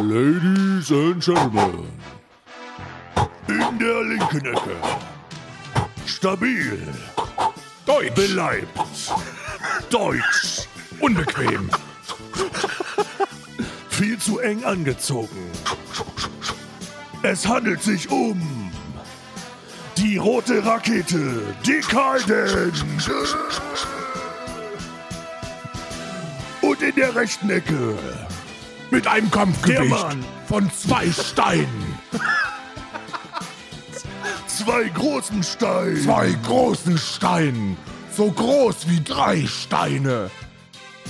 Ladies and Gentlemen, in der linken Ecke, stabil, deutsch, beleibt, deutsch, unbequem, viel zu eng angezogen. Es handelt sich um die rote Rakete, Decadent. Und in der rechten Ecke mit einem Kampfgewicht von zwei Steinen. Zwei großen Steinen. Zwei großen Steinen. So groß wie drei Steine.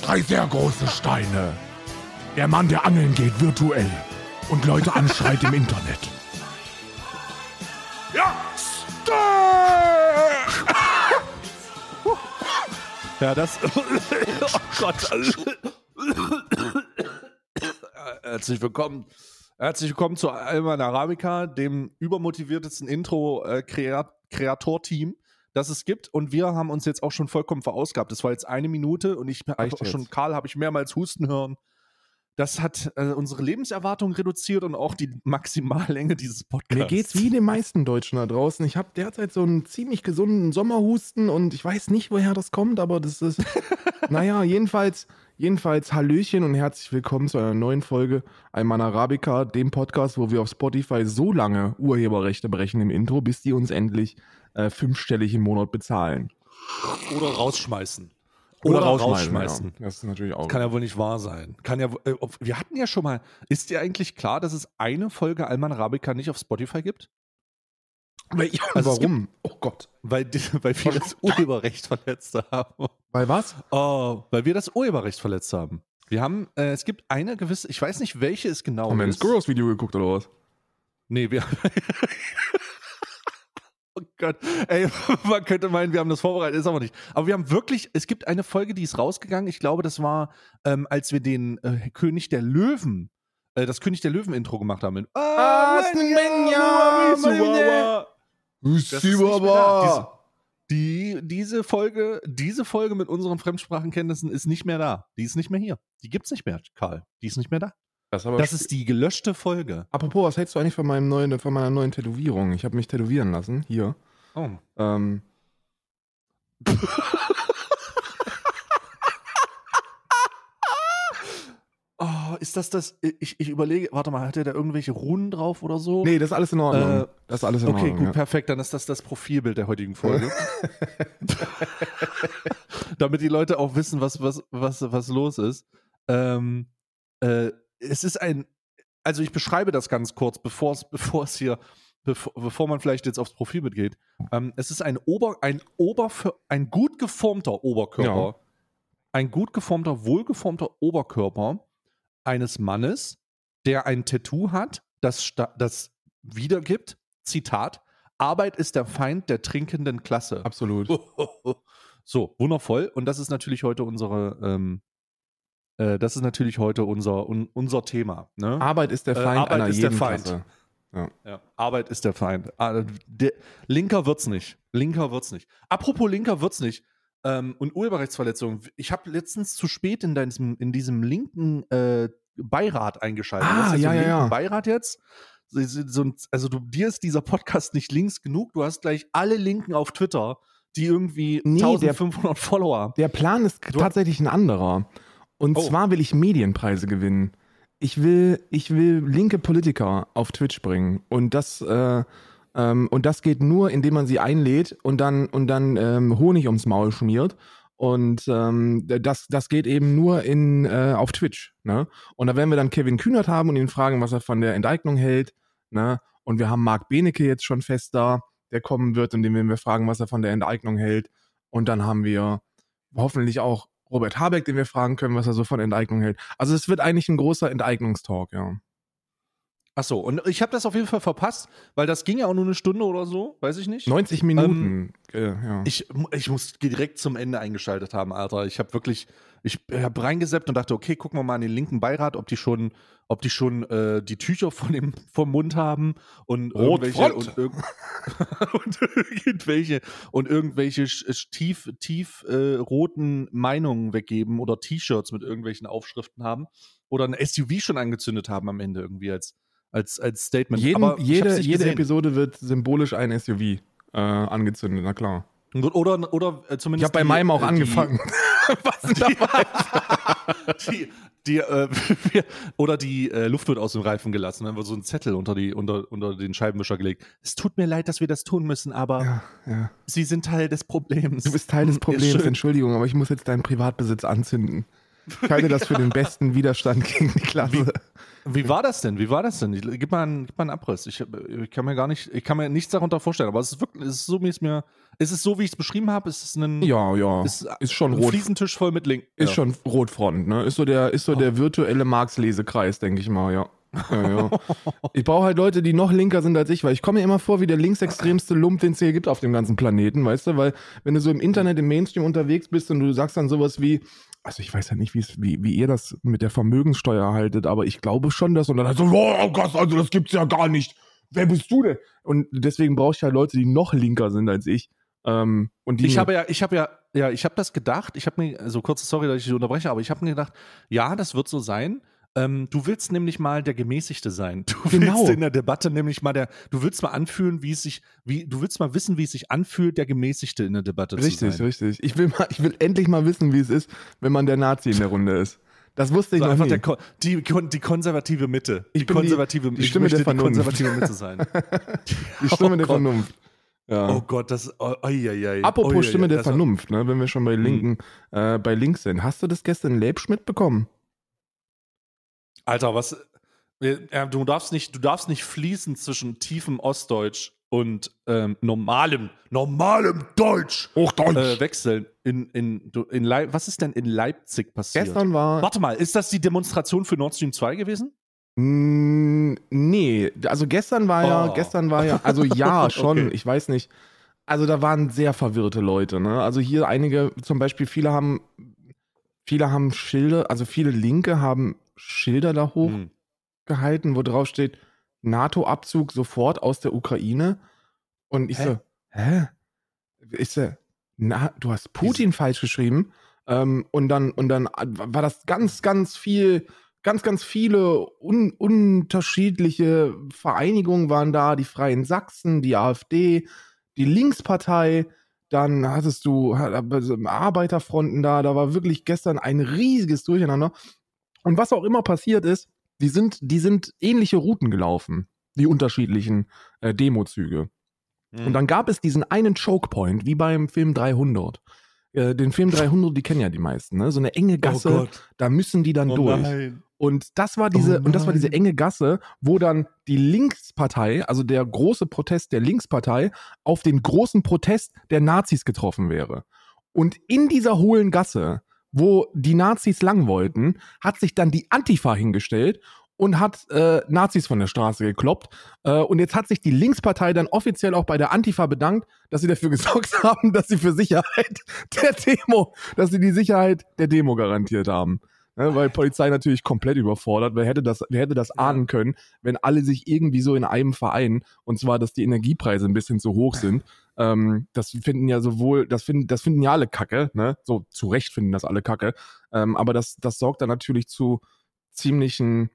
Drei sehr große Steine. Der Mann, der angeln geht, virtuell. Und Leute anschreit im Internet. Ja, Ja, das. oh Gott. Herzlich willkommen. Herzlich willkommen zu Alman Arabica, dem übermotiviertesten Intro-Kreator-Team, das es gibt. Und wir haben uns jetzt auch schon vollkommen verausgabt. Das war jetzt eine Minute und ich habe schon. Karl habe ich mehrmals husten hören. Das hat äh, unsere Lebenserwartung reduziert und auch die Maximallänge dieses Podcasts. Mir geht's wie den meisten Deutschen da draußen. Ich habe derzeit so einen ziemlich gesunden Sommerhusten und ich weiß nicht, woher das kommt, aber das ist. naja, jedenfalls, jedenfalls Hallöchen und herzlich willkommen zu einer neuen Folge Alman Arabica, dem Podcast, wo wir auf Spotify so lange Urheberrechte brechen im Intro, bis die uns endlich äh, fünfstellig im Monat bezahlen. Oder rausschmeißen. Oder, rausschmeißen. Ja. Das ist natürlich auch. Kann ja wohl nicht wahr sein. Kann ja, äh, wir hatten ja schon mal, ist dir eigentlich klar, dass es eine Folge Alman Arabica nicht auf Spotify gibt? Weil, ja, Also warum? Oh Gott. Weil, weil wir das Urheberrecht verletzt haben. Bei was? Oh, weil wir das Urheberrecht verletzt haben. Wir haben, äh, es gibt eine gewisse, ich weiß nicht, welche es genau Haben wir ein ist. Skurros Video geguckt oder was? Nee, wir. oh Gott. Ey, man könnte meinen, wir haben das vorbereitet, ist aber nicht. Aber wir haben wirklich, es gibt eine Folge, die ist rausgegangen. Ich glaube, das war, ähm, als wir den äh, König der Löwen, äh, das König der Löwen-Intro gemacht haben. Mit, Ah, Svenja, Chihuahua. Das ist nicht mehr da. Chihuahua. Die, diese Folge, diese Folge mit unseren Fremdsprachenkenntnissen ist nicht mehr da. Die ist nicht mehr hier. Die gibt's nicht mehr, Karl. Die ist nicht mehr da. Das, aber Das ist die gelöschte Folge. Apropos, was hältst du eigentlich von, meinem neuen, von meiner neuen Tätowierung? Ich habe mich tätowieren lassen, hier. Oh. Ähm, Oh, ist das das? Ich, ich überlege, warte mal, hat er da irgendwelche Runen drauf oder so? nee, das ist alles in Ordnung. Äh, das ist alles in Okay, Ordnung. gut, ja. perfekt. Dann ist das das Profilbild der heutigen Folge. Damit die Leute auch wissen, was, was, was, was los ist. Ähm, äh, es ist ein, also ich beschreibe das ganz kurz, bevor es, bevor es hier, bevor, bevor man vielleicht jetzt aufs Profilbild geht. Ähm, es ist ein Ober, ein Ober, ein gut geformter Oberkörper. Ja. Ein gut geformter, wohlgeformter Oberkörper eines Mannes, der ein Tattoo hat, das, das wiedergibt, Zitat, Arbeit ist der Feind der trinkenden Klasse. Absolut. So, wundervoll. Und das ist natürlich heute unsere, ähm, äh, das ist natürlich heute unser, un, unser Thema. Ne? Arbeit ist der Äh, Feind Arbeit einer ist der Feind. Klasse. Ja, Arbeit ist der Feind. Ah, der, linker wird's nicht. Linker wird's nicht. Apropos linker wird's nicht. Ähm, und Urheberrechtsverletzung. Ich habe letztens zu spät in, diesem, in diesem linken äh, Beirat eingeschaltet. Ah, hast ja, ja, ja. Beirat jetzt. Also du, dir ist dieser Podcast nicht links genug. Du hast gleich alle Linken auf Twitter, die irgendwie Nee, der- 1500 Follower haben. Der Plan ist Du- tatsächlich ein anderer. Und Oh. zwar will ich Medienpreise gewinnen. Ich will, ich will linke Politiker auf Twitch bringen. Und das, äh, ähm, und das geht nur, indem man sie einlädt und dann, und dann ähm, Honig ums Maul schmiert. Und ähm, das, das geht eben nur in, äh, auf Twitch. Ne? Und da werden wir dann Kevin Kühnert haben und ihn fragen, was er von der Enteignung hält. Ne? Und wir haben Marc Benecke jetzt schon fest da, der kommen wird und den werden wir fragen, was er von der Enteignung hält. Und dann haben wir hoffentlich auch Robert Habeck, den wir fragen können, was er so von Enteignung hält. Also es wird eigentlich ein großer Enteignungstalk, ja. Ach so, und ich habe das auf jeden Fall verpasst, weil das ging ja auch nur eine Stunde oder so, weiß ich nicht. 90 Minuten. äh, ja. Ich, ich muss direkt zum Ende eingeschaltet haben, Alter. Ich habe wirklich, ich habe reingeseppt und dachte, okay, gucken wir mal an den linken Beirat, ob die schon, ob die schon äh, die Tücher von dem, vom Mund haben und irgendwelche und, irg und irgendwelche und irgendwelche sch- tief, tief äh, roten Meinungen weggeben oder T-Shirts mit irgendwelchen Aufschriften haben oder ein SUV schon angezündet haben am Ende irgendwie als, als, als Statement. Jeden, Aber ich jede jede. Episode wird symbolisch ein SUV äh, angezündet, na klar. Oder, oder äh, Ich zumindest. habe bei die, meinem auch äh, angefangen. Was denn dabei? Die, die, äh, oder die äh, Luft wird aus dem Reifen gelassen. Dann wird so ein Zettel unter, die, unter, unter den Scheibenwischer gelegt. Es tut mir leid, dass wir das tun müssen, aber Ja, ja. Sie sind Teil des Problems. Du bist Teil des Problems. Entschuldigung, aber ich muss jetzt deinen Privatbesitz anzünden. Ich halte das für den besten Widerstand gegen die Klasse. Wie war das denn? Wie war das denn? Gib mal einen, gib mal einen Abriss. Ich, ich kann mir gar nicht, ich kann mir nichts darunter vorstellen, aber es ist wirklich, es ist so, wie es mir, ist es so, wie ich es beschrieben habe? Ist es ein, Ja, ja. Ist- Ist, schon ein rot. Fliesentisch voll mit Link? Ist ja. schon Rotfront, ne? Ist so der, ist so der virtuelle Marx-Lesekreis, denke ich mal, ja. ja, ja. Ich brauche halt Leute, die noch linker sind als ich, weil ich komme mir immer vor wie der linksextremste Lump, den es hier gibt auf dem ganzen Planeten, weißt du? Weil wenn du so im Internet, im Mainstream unterwegs bist und du sagst dann sowas wie, also ich weiß ja nicht, wie, wie, ihr das mit der Vermögenssteuer haltet, aber ich glaube schon, dass und dann so, oh Gott, also das gibt's ja gar nicht. Wer bist du denn? Und deswegen brauche ich halt Leute, die noch linker sind als ich. Ähm, und die Ich habe ja, ich habe ja, ja, ich habe das gedacht. Ich habe mir, also kurze Sorry, dass ich unterbreche, aber ich habe mir gedacht, ja, das wird so sein. Ähm, du willst nämlich mal der Gemäßigte sein. Du Genau. willst in der Debatte nämlich mal der, du willst mal anfühlen, wie es sich, wie, du willst mal wissen, wie es sich anfühlt, der Gemäßigte in der Debatte zu Richtig, sein. richtig. Ich will, mal, ich will endlich mal wissen, wie es ist, wenn man der Nazi in der Runde ist. Das wusste ich So noch einfach nie. der, die, die konservative Mitte. Ich die die- konservative, die ich Stimme der Vernunft. Die konservative Mitte sein. Die Stimme Oh der Gott. Vernunft. Ja. Oh Gott, das, oh, oi, oi, oi. Apropos Stimme der das- Vernunft, ne, wenn wir schon bei Linken, äh, bei links sind. Hast du das gestern in Lebsch mitbekommen? Alter, was? äh, Ja, du darfst nicht, du darfst nicht fließen zwischen tiefem Ostdeutsch und ähm, normalem, normalem Deutsch Hochdeutsch. äh, wechseln. In, in, in Leip was ist denn in Leipzig passiert? Gestern war. Warte mal, ist das die Demonstration für Nord Stream 2 gewesen? Mm, nee, also gestern war ja, Oh. gestern war ja, also ja, schon, Okay. ich weiß nicht. Also da waren sehr verwirrte Leute, ne? Also hier einige, zum Beispiel, viele haben, viele haben Schilder, also viele Linke haben Schilder da Hm. hochgehalten, wo drauf steht, NATO-Abzug sofort aus der Ukraine. Und ich Hä? so, hä? Ich so, na, du hast Putin falsch geschrieben. Ähm, und dann, und dann war das ganz, ganz viel, ganz, ganz viele un unterschiedliche Vereinigungen waren da, die Freien Sachsen, die AfD, die Linkspartei, dann hattest du also Arbeiterfronten da, da war wirklich gestern ein riesiges Durcheinander. Und was auch immer passiert ist, die sind, die sind ähnliche Routen gelaufen, die unterschiedlichen äh, Demozüge. Hm. Und dann gab es diesen einen Chokepoint, wie beim Film 300. Äh, den Film 300, die kennen ja die meisten, ne? So eine enge Gasse, Oh da müssen die dann Oh durch. nein. Und das war diese, Oh und das war diese enge Gasse, wo dann die Linkspartei, also der große Protest der Linkspartei, auf den großen Protest der Nazis getroffen wäre. Und in dieser hohlen Gasse, wo die Nazis lang wollten, hat sich dann die Antifa hingestellt und hat äh, Nazis von der Straße gekloppt. Äh, und jetzt hat sich die Linkspartei dann offiziell auch bei der Antifa bedankt, dass sie dafür gesorgt haben, dass sie für Sicherheit der Demo, dass sie die Sicherheit der Demo garantiert haben. Ne, weil Polizei natürlich komplett überfordert. Wer hätte das, wer hätte das ahnen können, wenn alle sich irgendwie so in einem vereinen, und zwar, dass die Energiepreise ein bisschen zu hoch sind. Ähm, das finden ja sowohl, das finden, das finden ja alle Kacke, ne? So zu Recht finden das alle Kacke. Ähm, aber das, das sorgt dann natürlich zu ziemlichen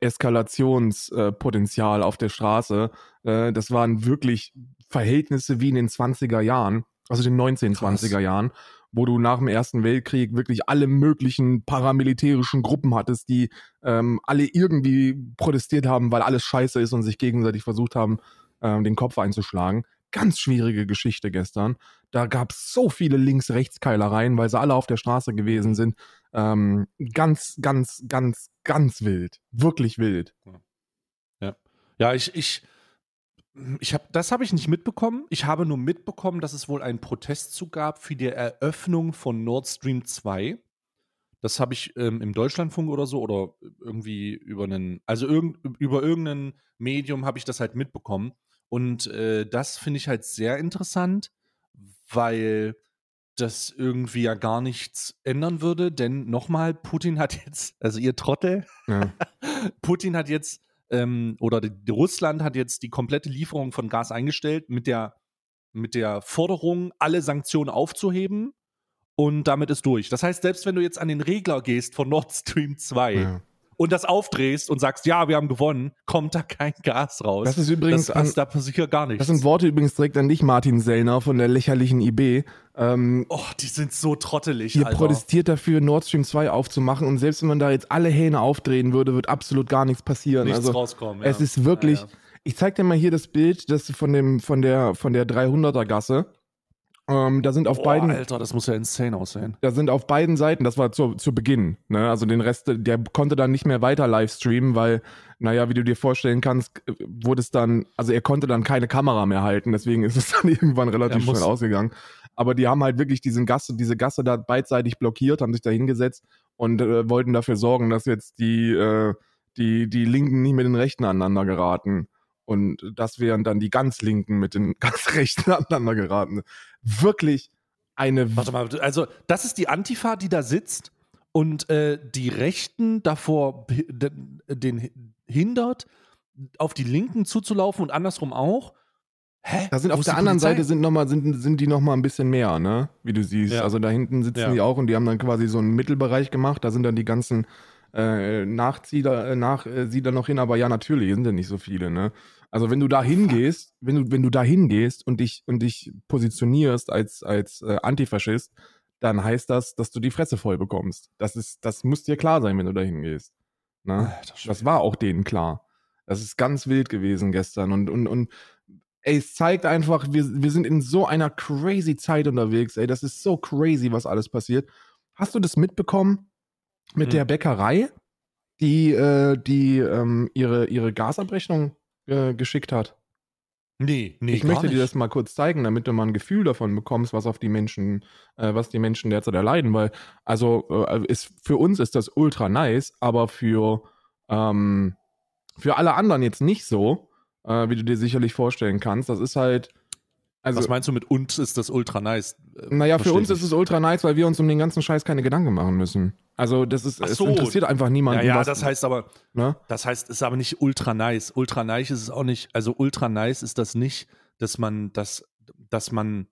Eskalationspotenzial auf der Straße. Äh, das waren wirklich Verhältnisse wie in den 20er Jahren, also den 1920er Jahren, wo du nach dem Ersten Weltkrieg wirklich alle möglichen paramilitärischen Gruppen hattest, die ähm, alle irgendwie protestiert haben, weil alles scheiße ist und sich gegenseitig versucht haben, ähm, den Kopf einzuschlagen. Ganz schwierige Geschichte gestern. Da gab es so viele Links-Rechts-Keilereien, weil sie alle auf der Straße gewesen sind. Ähm, ganz, ganz, ganz, ganz wild. Wirklich wild. Ja, ich, ich, ich habe, das habe ich nicht mitbekommen. Ich habe nur mitbekommen, dass es wohl einen Protestzug gab für die Eröffnung von Nord Stream 2. Das habe ich ähm, im Deutschlandfunk oder so oder irgendwie über einen, also irgend, über irgendein Medium habe ich das halt mitbekommen. Und äh, das finde ich halt sehr interessant, weil das irgendwie ja gar nichts ändern würde, denn nochmal, Putin hat jetzt, also ihr Trottel, ja. Putin hat jetzt, ähm, oder die, die Russland hat jetzt die komplette Lieferung von Gas eingestellt mit der, mit der Forderung, alle Sanktionen aufzuheben und damit ist durch. Das heißt, selbst wenn du jetzt an den Regler gehst von Nord Stream 2 ja. Und das aufdrehst und sagst, ja, wir haben gewonnen, kommt da kein Gas raus. Das ist übrigens das, an, da passiert gar nichts. Das sind Worte übrigens direkt an dich, Martin Sellner von der lächerlichen IB. Ähm, oh, die sind so trottelig. Ihr Alter. protestiert dafür, Nord Stream 2 aufzumachen und selbst wenn man da jetzt alle Hähne aufdrehen würde, wird absolut gar nichts passieren. Nichts also, rauskommen. Ja. Es ist wirklich. Ja, ja. Ich zeig dir mal hier das Bild, das von dem von der von der 300er Gasse. Ähm, da sind auf Boah, beiden. Alter, das muss ja insane aussehen. Da sind auf beiden Seiten, das war zu, zu Beginn, ne? Also den Rest, der konnte dann nicht mehr weiter live streamen, weil, naja, wie du dir vorstellen kannst, wurde es dann, also er konnte dann keine Kamera mehr halten, deswegen ist es dann irgendwann relativ schnell ausgegangen. Aber die haben halt wirklich diesen Gasse, diese Gasse da beidseitig blockiert, haben sich da hingesetzt und äh, wollten dafür sorgen, dass jetzt die, äh, die, die Linken nicht mit den Rechten aneinander geraten. Und das wären dann die ganz Linken mit den ganz Rechten aneinander geraten. Wirklich eine. Warte mal, also das ist die Antifa, die da sitzt und äh, die Rechten davor den hindert, auf die Linken zuzulaufen und andersrum auch. Hä? Da sind auf der anderen Seite sind, noch mal, sind, sind die noch mal ein bisschen mehr, ne? Wie du siehst. Ja. Also da hinten sitzen ja. die auch und die haben dann quasi so einen Mittelbereich gemacht. Da sind dann die ganzen äh, Nachzieher, äh, Nachsiedler noch hin, aber ja, natürlich sind ja nicht so viele, ne? Also wenn du da hingehst, wenn du, wenn du da hingehst und dich, und dich positionierst als, als äh, Antifaschist, dann heißt das, dass du die Fresse voll bekommst. Das ist, das muss dir klar sein, wenn du da hingehst. Ne? Das war auch denen klar. Das ist ganz wild gewesen gestern und, und, und ey, es zeigt einfach, wir, wir sind in so einer crazy Zeit unterwegs, ey, das ist so crazy, was alles passiert. Hast du das mitbekommen? Mit hm. der Bäckerei, die, äh, die ähm, ihre, ihre Gasabrechnung äh, geschickt hat. Nee, nee. Ich möchte nicht. dir das mal kurz zeigen, damit du mal ein Gefühl davon bekommst, was auf die Menschen, äh, was die Menschen derzeit erleiden, weil, also äh, ist, für uns ist das ultra nice, aber für, ähm, für alle anderen jetzt nicht so, äh, wie du dir sicherlich vorstellen kannst. Das ist halt. Also, was meinst du mit uns ist das ultra nice? Naja, für uns ist es ultra nice, weil wir uns um den ganzen Scheiß keine Gedanken machen müssen. Also das ist, so. es interessiert einfach niemanden. Ja, ja, das heißt aber, ne? das heißt, es ist aber nicht ultra nice. Ultra nice ist es auch nicht, also ultra nice ist das nicht, dass man, dass, dass man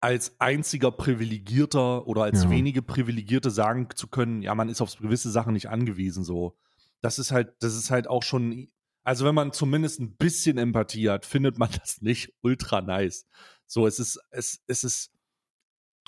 als einziger Privilegierter oder als ja. wenige Privilegierte sagen zu können, ja, man ist auf gewisse Sachen nicht angewiesen, so. Das ist halt, das ist halt auch schon, also wenn man zumindest ein bisschen Empathie hat, findet man das nicht ultra nice. So, es ist, es, es ist,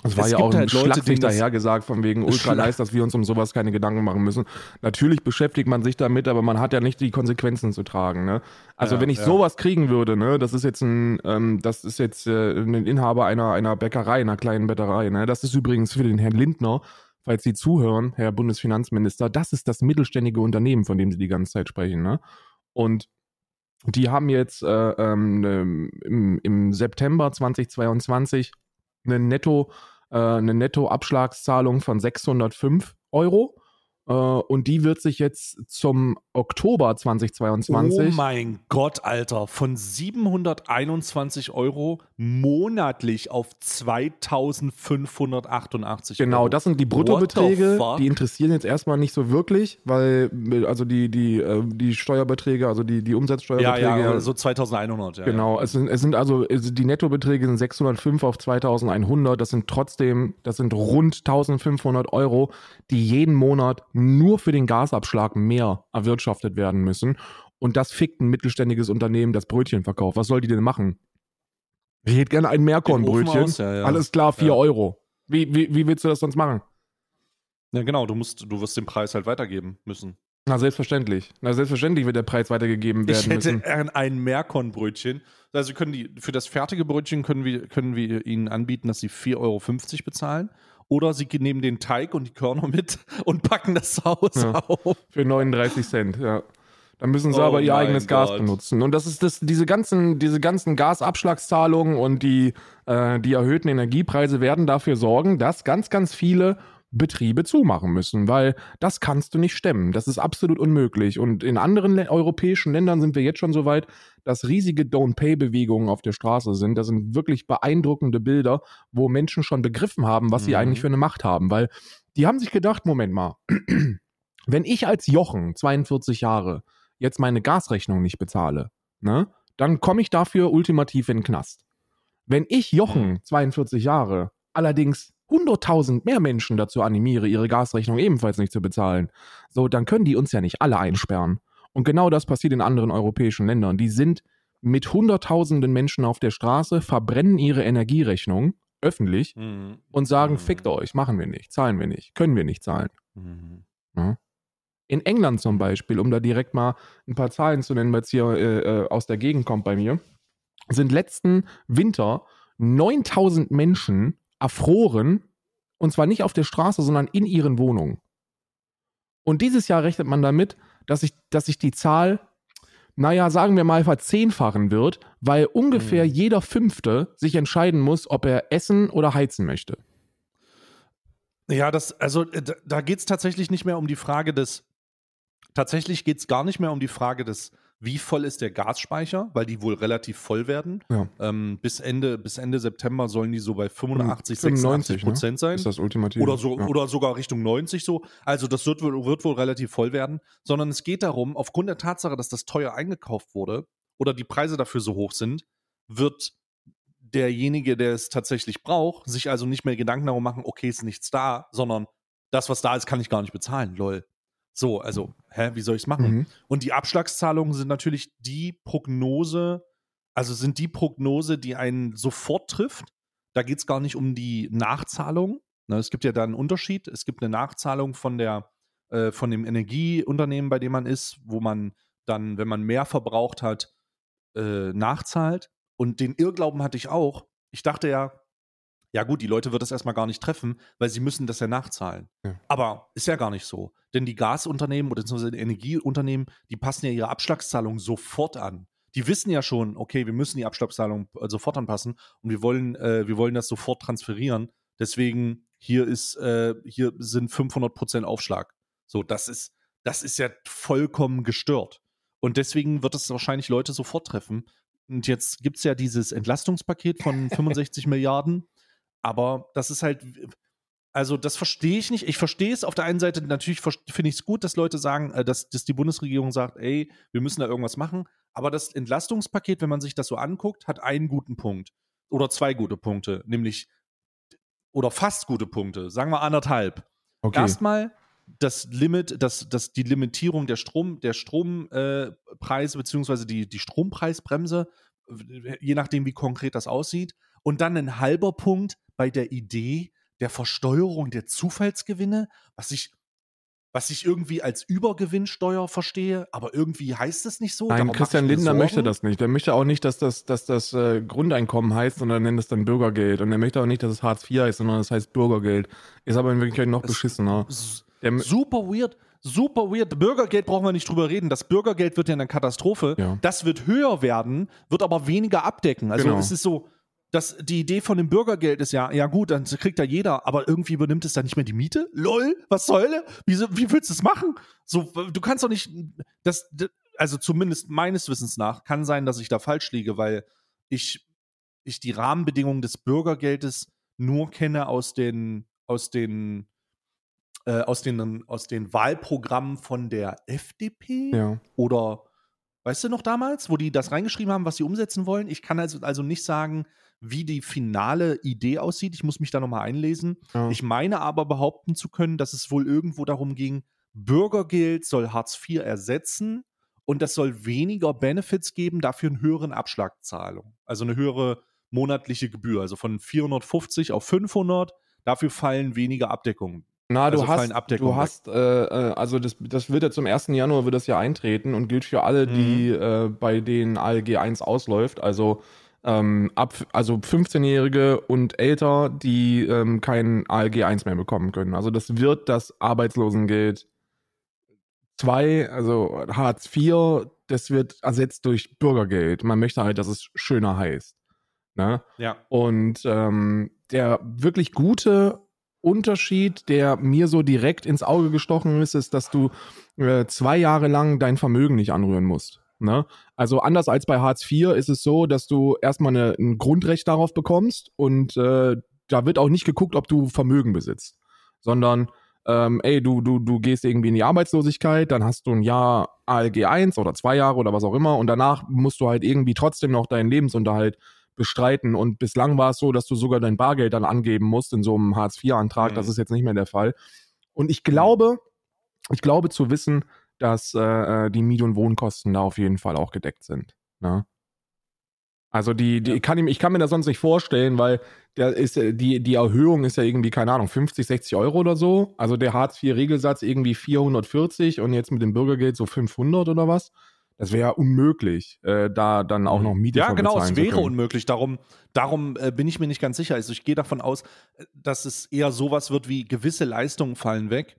es war es ja auch halt schlachtig dahergesagt, von wegen Ultraleist, dass wir uns um sowas keine Gedanken machen müssen. Natürlich beschäftigt man sich damit, aber man hat ja nicht die Konsequenzen zu tragen. Ne? Also ja, wenn ich ja. sowas kriegen würde, ne, das ist jetzt ein, ähm, das ist jetzt äh, ein Inhaber einer, einer Bäckerei, einer kleinen Bäckerei. Ne? Das ist übrigens für den Herrn Lindner, falls Sie zuhören, Herr Bundesfinanzminister, das ist das mittelständige Unternehmen, von dem Sie die ganze Zeit sprechen. Ne? Und die haben jetzt äh, ähm, im, im September 2022 eine Netto, äh, eine Nettoabschlagszahlung von 605 Euro. Äh, und die wird sich jetzt zum Oktober 2022. Oh mein Gott, Alter. Von 721 Euro monatlich auf 2588 Genau, Euro. das sind die Bruttobeträge. Die interessieren jetzt erstmal nicht so wirklich, weil, also die, die, äh, die Steuerbeträge, also die, die Umsatzsteuerbeträge. Ja, ja, so 2100. Ja, genau, ja. Es, sind, es sind also, die Nettobeträge sind 605 auf 2100. Das sind trotzdem, das sind rund 1500 Euro, die jeden Monat nur für den Gasabschlag mehr erwirtschaftet werden müssen. Und das fickt ein mittelständiges Unternehmen, das Brötchen verkauft. Was soll die denn machen? Ich hätte gerne ein Meerkornbrötchen. Ja, ja. Alles klar, 4 ja. Euro. Wie, wie, wie willst du das sonst machen? Ja, genau, du musst, du wirst den Preis halt weitergeben müssen. Na, selbstverständlich. Na, selbstverständlich wird der Preis weitergegeben werden. Ich hätte müssen. ein Meerkornbrötchen. Also können die, für das fertige Brötchen können wir, können wir ihnen anbieten, dass sie 4,50 Euro bezahlen. Oder sie nehmen den Teig und die Körner mit und packen das zu Hause ja, auf. Für 39 Cent, ja. Dann müssen sie oh aber ihr eigenes Gott. Gas benutzen. Und das ist das, diese ganzen, diese ganzen Gasabschlagszahlungen und die, äh, die erhöhten Energiepreise werden dafür sorgen, dass ganz, ganz viele Betriebe zumachen müssen, weil das kannst du nicht stemmen. Das ist absolut unmöglich. Und in anderen europäischen Ländern sind wir jetzt schon so weit, dass riesige Don't-Pay-Bewegungen auf der Straße sind. Das sind wirklich beeindruckende Bilder, wo Menschen schon begriffen haben, was sie Mhm. eigentlich für eine Macht haben. Weil die haben sich gedacht, Moment mal, wenn ich als Jochen, 42 Jahre, jetzt meine Gasrechnung nicht bezahle, ne, dann komme ich dafür ultimativ in den Knast. Wenn ich Jochen, 42 Jahre, allerdings 100.000 mehr Menschen dazu animiere, ihre Gasrechnung ebenfalls nicht zu bezahlen, so, dann können die uns ja nicht alle einsperren. Und genau das passiert in anderen europäischen Ländern. Die sind mit Hunderttausenden Menschen auf der Straße, verbrennen ihre Energierechnung öffentlich Mhm. und sagen, Mhm. fickt euch, machen wir nicht, zahlen wir nicht, können wir nicht zahlen. Mhm. In England zum Beispiel, um da direkt mal ein paar Zahlen zu nennen, weil es hier äh, äh, aus der Gegend kommt bei mir, sind letzten Winter 9000 Menschen erfroren und zwar nicht auf der Straße, sondern in ihren Wohnungen. Und dieses Jahr rechnet man damit, dass sich, dass sich die Zahl, naja, sagen wir mal, verzehnfachen wird, weil ungefähr Mhm. jeder Fünfte sich entscheiden muss, ob er essen oder heizen möchte. Ja, das, also äh, da geht es tatsächlich nicht mehr um die Frage des, tatsächlich geht es gar nicht mehr um die Frage des, wie voll ist der Gasspeicher, weil die wohl relativ voll werden. Ja. Ähm, bis, Ende, bis Ende September sollen die so bei 85, 95, 86 Prozent sein. Ist das ultimativ? Oder, so, ja. oder sogar Richtung 90 so. Also das wird, wohl- wird wohl relativ voll werden. Sondern es geht darum, aufgrund der Tatsache, dass das teuer eingekauft wurde oder die Preise dafür so hoch sind, wird derjenige, der es tatsächlich braucht, sich also nicht mehr Gedanken darum machen, okay, ist nichts da, sondern das, was da ist, kann ich gar nicht bezahlen, lol. So, also, hä, wie soll ich es machen? Mhm. Und die Abschlagszahlungen sind natürlich die Prognose, also sind die Prognose, die einen sofort trifft. Da geht es gar nicht um die Nachzahlung. Ne, es gibt ja da einen Unterschied. Es gibt eine Nachzahlung von der, äh, von dem Energieunternehmen, bei dem man ist, wo man dann, wenn man mehr verbraucht hat, äh, nachzahlt. Und den Irrglauben hatte ich auch. Ich dachte ja, ja gut, die Leute wird das erstmal gar nicht treffen, weil sie müssen das ja nachzahlen. Ja. Aber ist ja gar nicht so. Denn die Gasunternehmen oder beziehungsweise die Energieunternehmen, die passen ja ihre Abschlagszahlung sofort an. Die wissen ja schon, okay, wir müssen die Abschlagszahlung äh, sofort anpassen und wir wollen, äh, wir wollen das sofort transferieren. Deswegen hier ist, äh, hier sind 500 Prozent Aufschlag. So, das ist, das ist ja vollkommen gestört. Und deswegen wird es wahrscheinlich Leute sofort treffen. Und jetzt gibt es ja dieses Entlastungspaket von 65 Milliarden. Aber das ist halt, also das verstehe ich nicht. Ich verstehe es auf der einen Seite, natürlich finde ich es gut, dass Leute sagen, äh, dass, dass die Bundesregierung sagt, ey, wir müssen da irgendwas machen. Aber das Entlastungspaket, wenn man sich das so anguckt, hat einen guten Punkt. Oder zwei gute Punkte, nämlich, oder fast gute Punkte, sagen wir anderthalb. Okay. Erstmal das Limit, das, das, die Limitierung der Strom, der Strompreise, äh, beziehungsweise die, die Strompreisbremse, je nachdem, wie konkret das aussieht. Und dann ein halber Punkt bei der Idee der Versteuerung der Zufallsgewinne, was ich, was ich irgendwie als Übergewinnsteuer verstehe, aber irgendwie heißt es nicht so. Nein, Darum Christian Lindner möchte das nicht. Der möchte auch nicht, dass das, dass das äh, Grundeinkommen heißt, sondern nennt es dann Bürgergeld. Und er möchte auch nicht, dass es Hartz IV heißt, sondern es heißt Bürgergeld. Ist aber in Wirklichkeit noch Es- beschissener. Der, Super weird. Super weird. Bürgergeld brauchen wir nicht drüber reden. Das Bürgergeld wird ja eine Katastrophe. Ja. Das wird höher werden, wird aber weniger abdecken. Also Genau. es ist so, dass die Idee von dem Bürgergeld ist ja, ja gut, dann kriegt da jeder, aber irgendwie übernimmt es dann nicht mehr die Miete? Lol, was soll? Wie, so- wie willst du das machen? So, du kannst doch nicht, das, also zumindest meines Wissens nach, kann sein, dass ich da falsch liege, weil ich, ich die Rahmenbedingungen des Bürgergeldes nur kenne aus den, aus den, äh, aus den, aus den Wahlprogrammen von der FDP ja. oder weißt du noch damals, wo die das reingeschrieben haben, was sie umsetzen wollen? Ich kann also, also nicht sagen, wie die finale Idee aussieht. Ich muss mich da nochmal einlesen. Ja. Ich meine aber behaupten zu können, dass es wohl irgendwo darum ging, Bürgergeld soll Hartz IV ersetzen und das soll weniger Benefits geben, dafür eine höheren Abschlagzahlung. Also eine höhere monatliche Gebühr. Also von 450 auf 500. Dafür fallen weniger Abdeckungen. Na, du Also hast, du hast, äh, äh, also das, das wird ja zum 1. Januar wird das ja eintreten und gilt für alle, die Mhm. äh, bei denen ALG 1 ausläuft. Also ähm, ab, also 15-Jährige und älter, die ähm, kein ALG 1 mehr bekommen können. Also das wird das Arbeitslosengeld 2, also Hartz IV, das wird ersetzt durch Bürgergeld. Man möchte halt, dass es schöner heißt. Ne? Ja. Und ähm, der wirklich gute Unterschied, der mir so direkt ins Auge gestochen ist, ist, dass du äh, zwei Jahre lang dein Vermögen nicht anrühren musst. Ne? Also anders als bei Hartz IV ist es so, dass du erstmal eine, ein Grundrecht darauf bekommst und äh, da wird auch nicht geguckt, ob du Vermögen besitzt, sondern ähm, ey, du, du, du gehst irgendwie in die Arbeitslosigkeit, dann hast du ein Jahr ALG 1 oder zwei Jahre oder was auch immer und danach musst du halt irgendwie trotzdem noch deinen Lebensunterhalt bestreiten. Und bislang war es so, dass du sogar dein Bargeld dann angeben musst in so einem Hartz-IV-Antrag. Mhm. Das ist jetzt nicht mehr der Fall. Und ich glaube, ich glaube zu wissen, dass äh, äh, die Miet- und Wohnkosten da auf jeden Fall auch gedeckt sind. Ne? Also die, die ja. ich, kann, ich kann mir das sonst nicht vorstellen, weil der ist, die, die Erhöhung ist ja irgendwie, keine Ahnung, 50, 60 Euro oder so. Also der Hartz-IV-Regelsatz irgendwie 440 und jetzt mit dem Bürgergeld so 500 oder was. Das wäre ja unmöglich, äh, da dann auch noch Miete Ja, genau, es wäre unmöglich. Darum, darum äh, bin ich mir nicht ganz sicher. Also ich gehe davon aus, äh, dass es eher sowas wird wie gewisse Leistungen fallen weg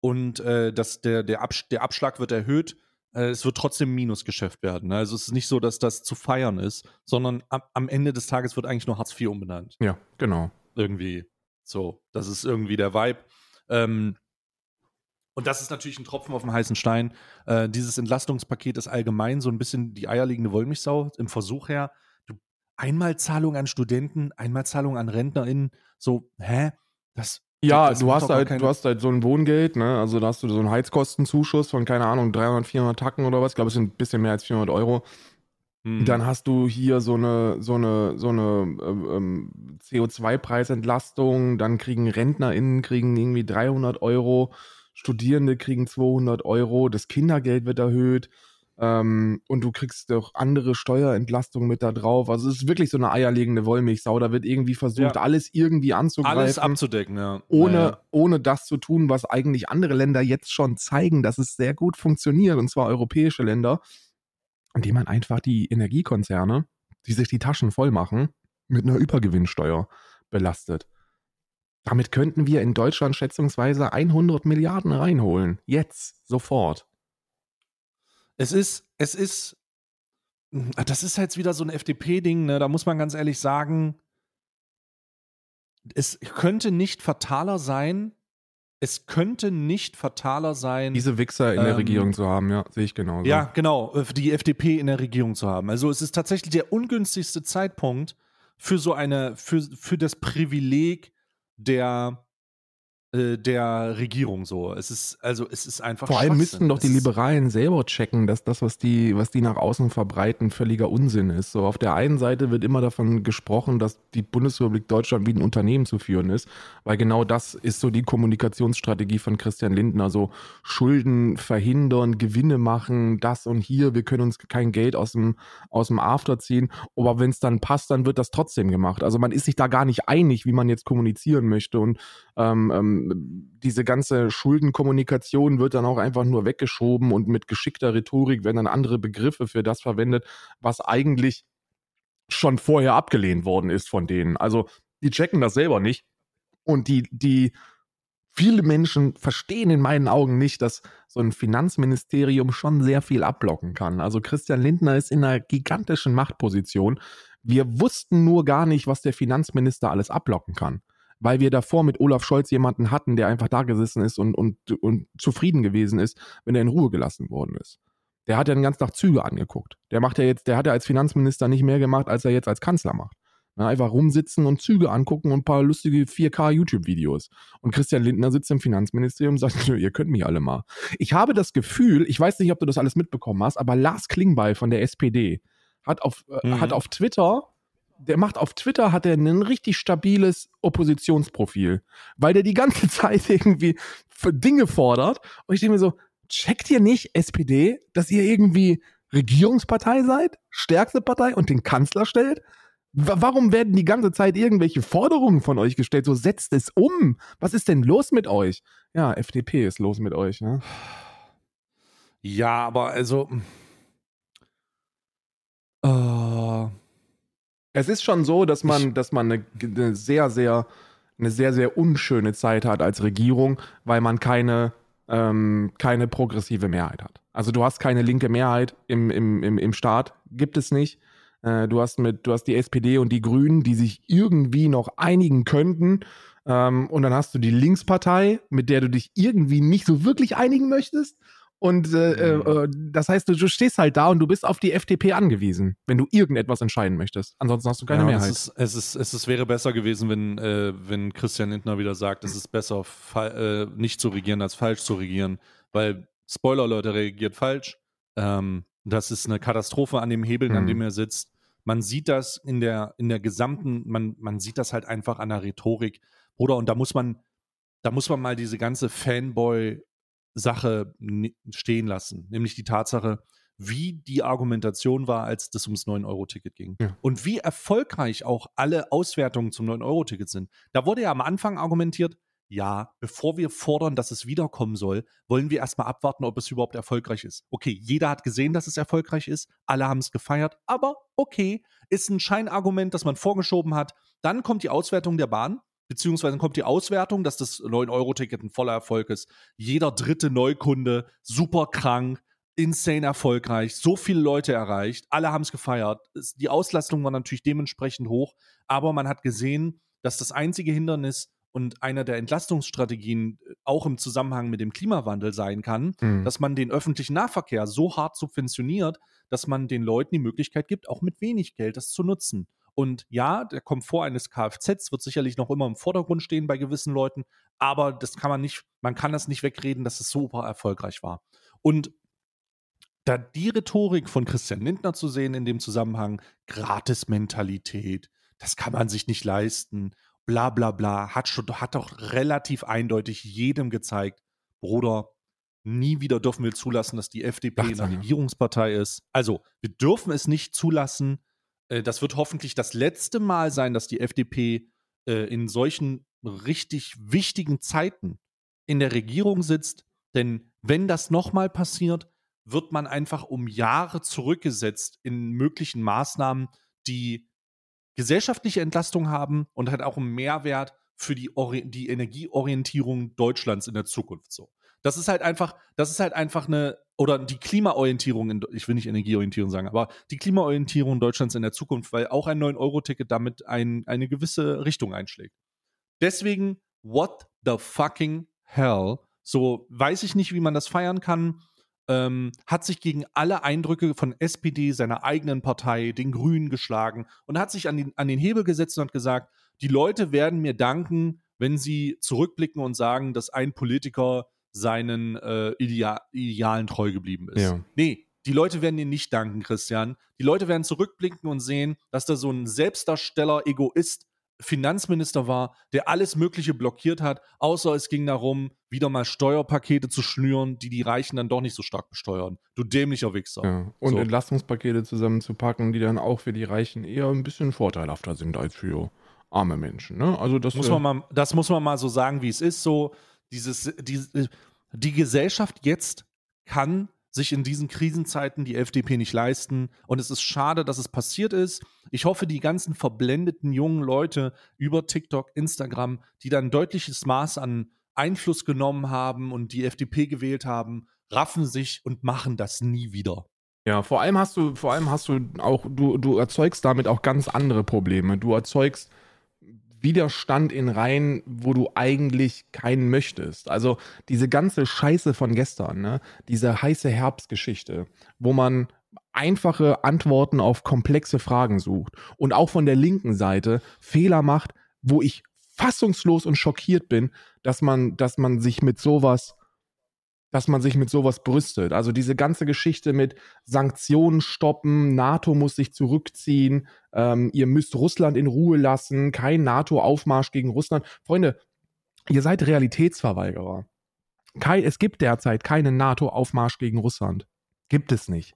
und äh, dass der, der, Absch der Abschlag wird erhöht. Äh, es wird trotzdem ein Minusgeschäft werden. Ne? Also es ist nicht so, dass das zu feiern ist, sondern am, am Ende des Tages wird eigentlich nur Hartz IV umbenannt. Ja, genau. Irgendwie. So, das ist irgendwie der Vibe. Ähm, und das ist natürlich ein Tropfen auf dem heißen Stein. Äh, dieses Entlastungspaket ist allgemein so ein bisschen die eierlegende Wollmilchsau im Versuch her. Du, Einmalzahlung an Studenten, Einmalzahlung an RentnerInnen, so, hä? Das ja, du hast halt, du hast halt so ein Wohngeld, ne? Also da hast du so einen Heizkostenzuschuss von, keine Ahnung, 300, 400 Tacken oder was. Ich glaube, es sind ein bisschen mehr als 400 Euro. Hm. Dann hast du hier so eine, so eine, so eine ähm, ähm CO2-Preisentlastung. Dann kriegen RentnerInnen kriegen irgendwie 300 Euro. Studierende kriegen 200 Euro. Das Kindergeld wird erhöht. Ähm, und du kriegst auch andere Steuerentlastungen mit da drauf. Also es ist wirklich so eine eierlegende Wollmilchsau. Da wird irgendwie versucht, ja. alles irgendwie anzugreifen. Alles abzudecken, ja. Ohne, ja. ohne das zu tun, was eigentlich andere Länder jetzt schon zeigen, dass es sehr gut funktioniert, und zwar europäische Länder, indem man einfach die Energiekonzerne, die sich die Taschen voll machen, mit einer Übergewinnsteuer belastet. Damit könnten wir in Deutschland schätzungsweise 100 Milliarden reinholen. Jetzt, sofort. Es ist, es ist, hm, das ist halt wieder so ein FDP-Ding, ne? Da muss man ganz ehrlich sagen, es könnte nicht fataler sein, es könnte nicht fataler sein. Diese Wichser in ähm, der Regierung zu haben, ja, sehe ich genauso. Ja, genau, äh, die FDP in der Regierung zu haben. Also es ist tatsächlich der ungünstigste Zeitpunkt für so eine, für, für das Privileg der der Regierung so. Es ist also es ist einfach Vor allem müssten doch die Liberalen selber checken, dass das was die was die nach außen verbreiten völliger Unsinn ist. So auf der einen Seite wird immer davon gesprochen, dass die Bundesrepublik Deutschland wie ein Unternehmen zu führen ist, weil genau das ist so die Kommunikationsstrategie von Christian Lindner, so Schulden verhindern, Gewinne machen, das und hier, wir können uns kein Geld aus dem aus dem After ziehen, aber wenn es dann passt, dann wird das trotzdem gemacht. Also man ist sich da gar nicht einig, wie man jetzt kommunizieren möchte und ähm, ähm, diese ganze Schuldenkommunikation wird dann auch einfach nur weggeschoben und mit geschickter Rhetorik werden dann andere Begriffe für das verwendet, was eigentlich schon vorher abgelehnt worden ist von denen. Also die checken das selber nicht und die, die viele Menschen verstehen in meinen Augen nicht, dass so ein Finanzministerium schon sehr viel abblocken kann. Also Christian Lindner ist in einer gigantischen Machtposition. Wir wussten nur gar nicht, was der Finanzminister alles abblocken kann weil wir davor mit Olaf Scholz jemanden hatten, der einfach da gesessen ist und, und, und zufrieden gewesen ist, wenn er in Ruhe gelassen worden ist. Der hat ja den ganzen Tag Züge angeguckt. Der macht ja jetzt, der hat ja als Finanzminister nicht mehr gemacht, als er jetzt als Kanzler macht. Na, einfach rumsitzen und Züge angucken und ein paar lustige 4K YouTube-Videos. Und Christian Lindner sitzt im Finanzministerium und sagt, ihr könnt mich alle mal. Ich habe das Gefühl, ich weiß nicht, ob du das alles mitbekommen hast, aber Lars Klingbeil von der SPD hat auf, äh, mhm. hat auf Twitter der macht auf Twitter, hat er ein richtig stabiles Oppositionsprofil, weil der die ganze Zeit irgendwie Dinge fordert. Und ich denke mir so, checkt ihr nicht, SPD, dass ihr irgendwie Regierungspartei seid, stärkste Partei und den Kanzler stellt? Warum werden die ganze Zeit irgendwelche Forderungen von euch gestellt? So setzt es um. Was ist denn los mit euch? Ja, FDP ist los mit euch. Ne? Ja, aber also. Uh, es ist schon so, dass man, dass man eine, eine, sehr, sehr, eine sehr, sehr unschöne Zeit hat als Regierung, weil man keine, ähm, keine progressive Mehrheit hat. Also du hast keine linke Mehrheit im, im, im, im Staat, gibt es nicht. Äh, du hast mit, du hast die SPD und die Grünen, die sich irgendwie noch einigen könnten. Ähm, und dann hast du die Linkspartei, mit der du dich irgendwie nicht so wirklich einigen möchtest. Und äh, Mhm. äh, das heißt, du, du stehst halt da und du bist auf die FDP angewiesen, wenn du irgendetwas entscheiden möchtest. Ansonsten hast du keine ja, Mehrheit. Es, ist, es, ist, es ist, wäre besser gewesen, wenn, äh, wenn Christian Lindner wieder sagt, es ist besser, äh, nicht zu regieren, als falsch zu regieren. Weil, Spoiler, Leute, reagiert falsch. Ähm, das ist eine Katastrophe an dem Hebeln, an Mhm. dem er sitzt. Man sieht das in der, in der gesamten, man, man sieht das halt einfach an der Rhetorik. Bruder, und da muss man, da muss man mal diese ganze Fanboy-Sache ni- stehen lassen. Nämlich die Tatsache, wie die Argumentation war, als das ums 9-Euro-Ticket ging. Ja. Und wie erfolgreich auch alle Auswertungen zum 9-Euro-Ticket sind. Da wurde ja am Anfang argumentiert, ja, bevor wir fordern, dass es wiederkommen soll, wollen wir erstmal abwarten, ob es überhaupt erfolgreich ist. Okay, jeder hat gesehen, dass es erfolgreich ist, alle haben es gefeiert, aber okay, ist ein Scheinargument, das man vorgeschoben hat. Dann kommt die Auswertung der Bahn, beziehungsweise kommt die Auswertung, dass das 9-Euro-Ticket ein voller Erfolg ist. Jeder dritte Neukunde, super krank, insane erfolgreich, so viele Leute erreicht, alle haben es gefeiert. Die Auslastung war natürlich dementsprechend hoch, aber man hat gesehen, dass das einzige Hindernis und einer der Entlastungsstrategien äh, auch im Zusammenhang mit dem Klimawandel sein kann, Mhm. dass man den öffentlichen Nahverkehr so hart subventioniert, dass man den Leuten die Möglichkeit gibt, auch mit wenig Geld das zu nutzen. Und ja, der Komfort eines Kfz wird sicherlich noch immer im Vordergrund stehen bei gewissen Leuten, aber das kann man nicht, man kann das nicht wegreden, dass es super erfolgreich war. Und da die Rhetorik von Christian Lindner zu sehen in dem Zusammenhang, Gratis-Mentalität, das kann man sich nicht leisten, bla bla bla, hat, schon, hat doch relativ eindeutig jedem gezeigt, Bruder, nie wieder dürfen wir zulassen, dass die FDP eine Achtsam, ja. Regierungspartei ist. Also, wir dürfen es nicht zulassen. Äh, Das wird hoffentlich das letzte Mal sein, dass die FDP äh, in solchen richtig wichtigen Zeiten in der Regierung sitzt. Denn wenn das nochmal passiert, wird man einfach um Jahre zurückgesetzt in möglichen Maßnahmen, die gesellschaftliche Entlastung haben und halt auch einen Mehrwert für die, die Energieorientierung Deutschlands in der Zukunft so. Das ist halt einfach, das ist halt einfach eine, oder die Klimaorientierung, in, ich will nicht Energieorientierung sagen, aber die Klimaorientierung Deutschlands in der Zukunft, weil auch ein 9-Euro-Ticket damit ein, eine gewisse Richtung einschlägt. Deswegen, what the fucking hell? So weiß ich nicht, wie man das feiern kann. Ähm, hat sich gegen alle Eindrücke von SPD, seiner eigenen Partei, den Grünen geschlagen und hat sich an den, an den Hebel gesetzt und hat gesagt, die Leute werden mir danken, wenn sie zurückblicken und sagen, dass ein Politiker seinen äh, Idea Idealen treu geblieben ist. Ja. Nee, die Leute werden dir nicht danken, Christian. Die Leute werden zurückblicken und sehen, dass da so ein Selbstdarsteller, Egoist, Finanzminister war, der alles Mögliche blockiert hat, außer es ging darum, wieder mal Steuerpakete zu schnüren, die die Reichen dann doch nicht so stark besteuern. Du dämlicher Wichser. Ja. Und So. Entlastungspakete zusammenzupacken, die dann auch für die Reichen eher ein bisschen vorteilhafter sind als für arme Menschen. Ne? Also das muss äh, man mal, das muss man mal so sagen, wie es ist. So, dieses, die, die Gesellschaft jetzt kann sich in diesen Krisenzeiten die FDP nicht leisten. Und es ist schade, dass es passiert ist. Ich hoffe, die ganzen verblendeten jungen Leute über TikTok, Instagram, die dann ein deutliches Maß an Einfluss genommen haben und die FDP gewählt haben, raffen sich und machen das nie wieder. Ja, vor allem hast du, vor allem hast du auch, du, du erzeugst damit auch ganz andere Probleme. Du erzeugst Widerstand in Reihen, wo du eigentlich keinen möchtest. Also diese ganze Scheiße von gestern, ne? diese heiße Herbstgeschichte, wo man einfache Antworten auf komplexe Fragen sucht und auch von der linken Seite Fehler macht, wo ich fassungslos und schockiert bin, dass man, dass man sich mit sowas dass man sich mit sowas brüstet. Also diese ganze Geschichte mit Sanktionen stoppen, NATO muss sich zurückziehen, ähm, ihr müsst Russland in Ruhe lassen, kein NATO-Aufmarsch gegen Russland. Freunde, ihr seid Realitätsverweigerer. Kein, es gibt derzeit keinen NATO-Aufmarsch gegen Russland. Gibt es nicht.